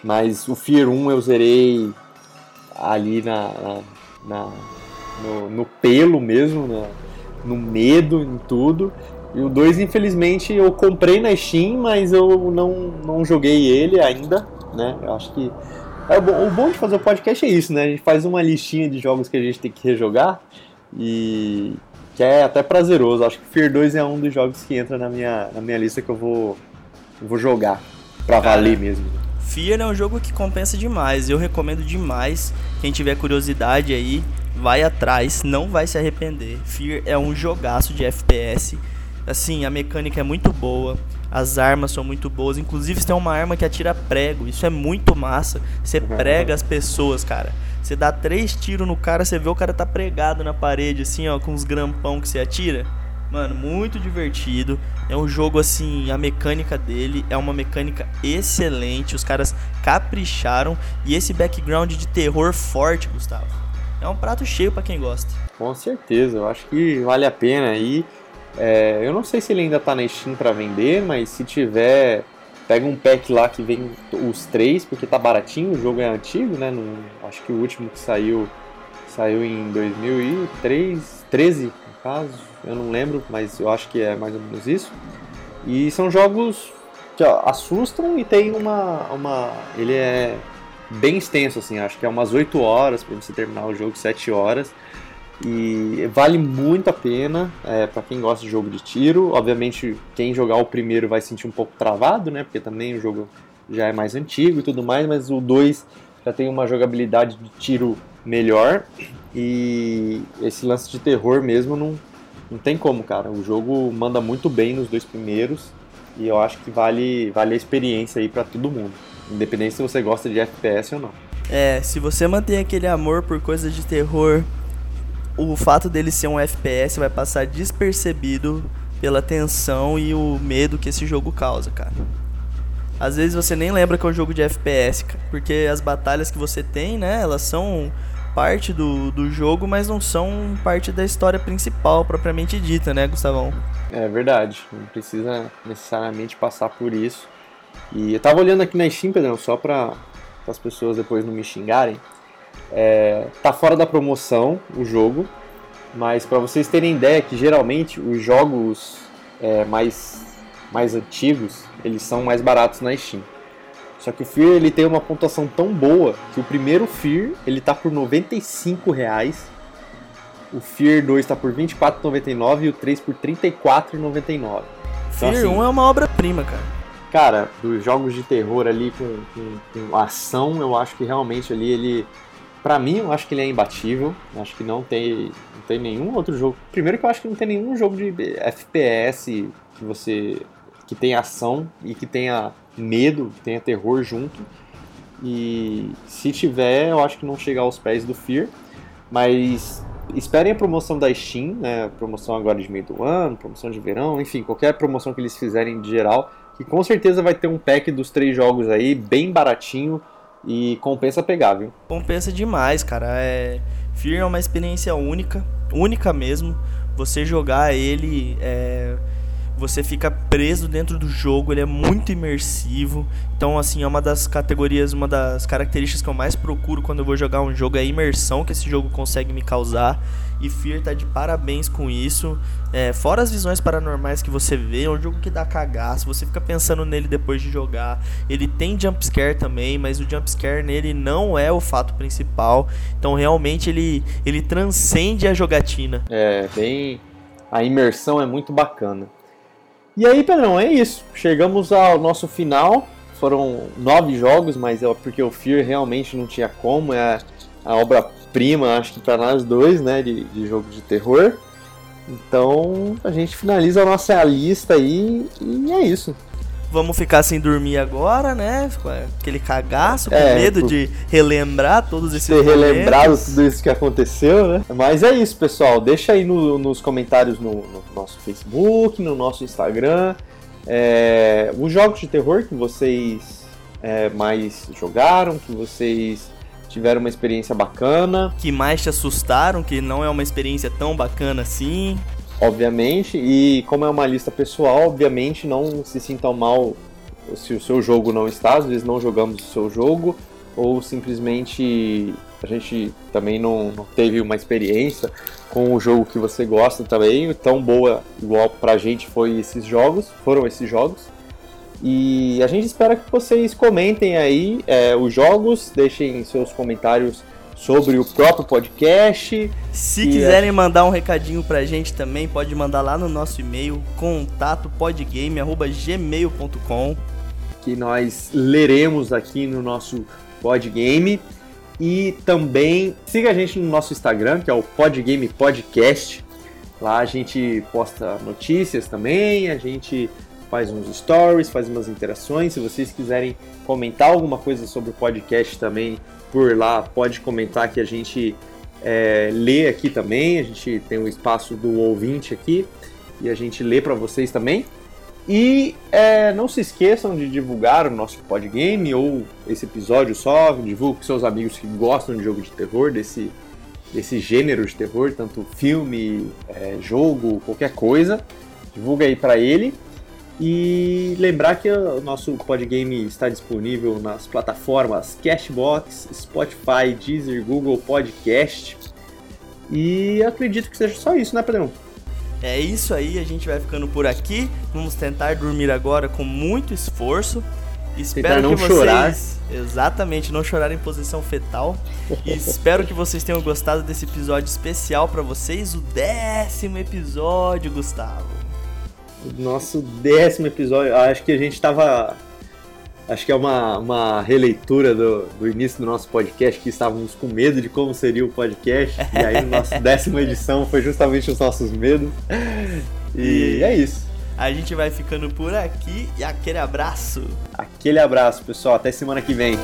Speaker 2: mas o Fear 1 eu zerei ali na, na- na- no, no pelo mesmo, na- no medo, em tudo. E o 2, infelizmente, eu comprei na Steam, mas eu não, não joguei ele ainda, né? Eu acho que. É o bom- de fazer o podcast é isso, né? A gente faz uma listinha de jogos que a gente tem que rejogar e que é até prazeroso. Acho que Fear 2 é um dos jogos que entra na minha, na minha lista que eu vou, eu vou jogar pra
Speaker 1: Cara,
Speaker 2: valer mesmo.
Speaker 1: Fear é um jogo que compensa demais. Eu recomendo demais. Quem tiver curiosidade aí, vai atrás, não vai se arrepender. Fear é um jogaço de FPS. Assim, a mecânica é muito boa. As armas são muito boas. Inclusive, você tem uma arma que atira prego. Isso é muito massa. Você prega as pessoas, cara. Você dá três tiros no cara, você vê o cara tá pregado na parede, assim, ó, com uns grampão que você atira. Mano, muito divertido. É um jogo assim, a mecânica dele é uma mecânica excelente. Os caras capricharam e esse background de terror forte, Gustavo. É um prato cheio pra quem gosta.
Speaker 2: Com certeza, eu acho que vale a pena aí. É, eu não sei se ele ainda tá na Steam pra vender, mas se tiver, pega um pack lá que vem os três, porque tá baratinho, o jogo é antigo, né? Não- acho que o último que saiu Saiu em 2013, no caso, eu não lembro, mas eu acho que é mais ou menos isso. E são jogos que ó, assustam e tem uma, uma. Ele é bem extenso, assim, acho que é umas 8 horas para você terminar o jogo, 7 horas. E vale muito a pena é, para quem gosta de jogo de tiro. Obviamente, quem jogar o primeiro vai sentir um pouco travado, né? Porque também o jogo já é mais antigo e tudo mais, mas o 2 já tem uma jogabilidade de tiro melhor. E esse lance de terror mesmo não, não tem como, cara. O jogo manda muito bem nos dois primeiros. E eu acho que vale, vale a experiência aí para todo mundo. Independente se você gosta de FPS ou não.
Speaker 1: É, se você mantém aquele amor por coisas de terror o fato dele ser um FPS vai passar despercebido pela tensão e o medo que esse jogo causa, cara. Às vezes você nem lembra que é um jogo de FPS, porque as batalhas que você tem, né, elas são parte do, do jogo, mas não são parte da história principal propriamente dita, né, Gustavão?
Speaker 2: É verdade, não precisa necessariamente passar por isso. E eu tava olhando aqui na Steam, Pedrão, só para as pessoas depois não me xingarem. É, tá fora da promoção o jogo, mas para vocês terem ideia que geralmente os jogos é, mais, mais antigos eles são mais baratos na Steam. Só que o Fear ele tem uma pontuação tão boa que o primeiro Fear ele tá por 95 reais, o Fear 2 tá por 24,99 e o 3 por 34,99. Então,
Speaker 1: Fear assim, 1 é uma obra-prima, cara.
Speaker 2: Cara, dos jogos de terror ali com, com, com ação, eu acho que realmente ali ele Pra mim, eu acho que ele é imbatível. Acho que não tem, não tem nenhum outro jogo. Primeiro que eu acho que não tem nenhum jogo de FPS que você que tenha ação e que tenha medo, que tenha terror junto. E se tiver, eu acho que não chega aos pés do Fear. Mas esperem a promoção da Steam, né? Promoção agora de meio do ano, promoção de verão, enfim, qualquer promoção que eles fizerem de geral, que com certeza vai ter um pack dos três jogos aí, bem baratinho e compensa pegar, viu?
Speaker 1: Compensa demais, cara. É... Fear é uma experiência única, única mesmo. Você jogar ele é você fica preso dentro do jogo, ele é muito imersivo. Então, assim, é uma das categorias, uma das características que eu mais procuro quando eu vou jogar um jogo é a imersão que esse jogo consegue me causar. E Fear tá de parabéns com isso. É, fora as visões paranormais que você vê, é um jogo que dá cagaço. Você fica pensando nele depois de jogar. Ele tem jumpscare também, mas o jumpscare nele não é o fato principal. Então, realmente, ele, ele transcende a jogatina.
Speaker 2: É, bem. A imersão é muito bacana. E aí, Pedrão, é isso. Chegamos ao nosso final. Foram nove jogos, mas é porque o Fear realmente não tinha como. É a obra-prima, acho que para nós dois, né, de, de jogo de terror. Então a gente finaliza a nossa lista aí e é isso
Speaker 1: vamos ficar sem dormir agora, né? Com aquele cagaço, com é, medo de relembrar todos esses
Speaker 2: Ter relembrado tudo isso que aconteceu, né? Mas é isso, pessoal. Deixa aí no, nos comentários no, no, nosso Facebook, no nosso Instagram, é, os jogos de terror que vocês é, mais jogaram, que vocês tiveram uma experiência bacana.
Speaker 1: Que mais te assustaram, que não é uma experiência tão bacana assim
Speaker 2: obviamente, e como é uma lista pessoal, obviamente não se sintam mal se o seu jogo não está, às vezes não jogamos o seu jogo, ou simplesmente a gente também não, não teve uma experiência com o jogo que você gosta também, tão boa igual pra gente foi esses jogos, foram esses jogos. E a gente espera que vocês comentem aí é, os jogos, deixem seus comentários sobre o próprio podcast.
Speaker 1: Se quiserem mandar um recadinho pra gente também, pode mandar lá no nosso e-mail contatopodgame@gmail.com
Speaker 2: que nós leremos aqui no nosso Podgame. E também siga a gente no nosso Instagram, que é o Podgame Podcast. Lá a gente posta notícias também, a gente faz uns stories, faz umas interações. Se vocês quiserem comentar alguma coisa sobre o podcast também, por lá, pode comentar que a gente é, lê aqui também. A gente tem o um espaço do ouvinte aqui e a gente lê para vocês também. E é, não se esqueçam de divulgar o nosso podgame ou esse episódio só. Divulgue com seus amigos que gostam de jogo de terror, desse, desse gênero de terror, tanto filme, é, jogo, qualquer coisa. Divulga aí para ele. E lembrar que o nosso podgame está disponível nas plataformas Cashbox, Spotify, Deezer, Google Podcast. E acredito que seja só isso, né, Pedrão?
Speaker 1: É isso aí, a gente vai ficando por aqui. Vamos tentar dormir agora com muito esforço. Espero não que vocês, chorar. Exatamente, não chorar em posição fetal. E espero que vocês tenham gostado desse episódio especial para vocês, o décimo episódio, Gustavo.
Speaker 2: Nosso décimo episódio. Acho que a gente tava. Acho que é uma, uma releitura do, do início do nosso podcast, que estávamos com medo de como seria o podcast. E aí, nossa décima edição foi justamente os nossos medos. E, e é isso.
Speaker 1: A gente vai ficando por aqui e aquele abraço.
Speaker 2: Aquele abraço, pessoal. Até semana que vem.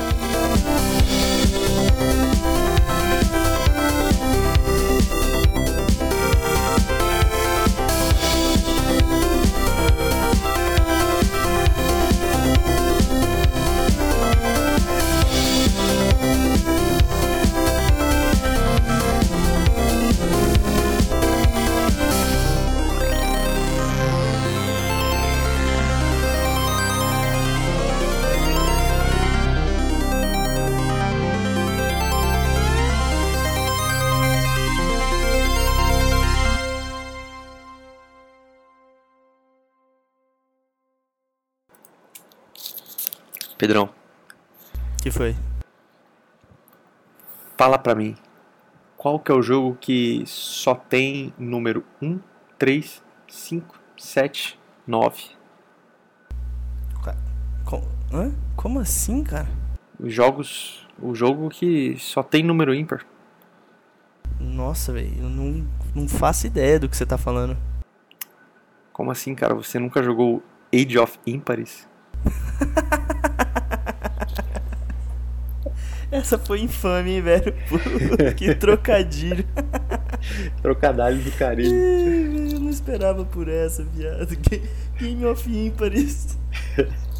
Speaker 2: Pedrão.
Speaker 1: que foi?
Speaker 2: Fala pra mim. Qual que é o jogo que só tem número 1, 3, 5, 7, 9?
Speaker 1: Hã? Como assim, cara?
Speaker 2: Os jogos. O jogo que só tem número ímpar.
Speaker 1: Nossa, velho, eu não, não faço ideia do que você tá falando.
Speaker 2: Como assim, cara? Você nunca jogou Age of Impares?
Speaker 1: Essa foi infame, hein, velho? que trocadilho.
Speaker 2: Trocadilho do carinho.
Speaker 1: Eu não esperava por essa, viado. Game of Impares.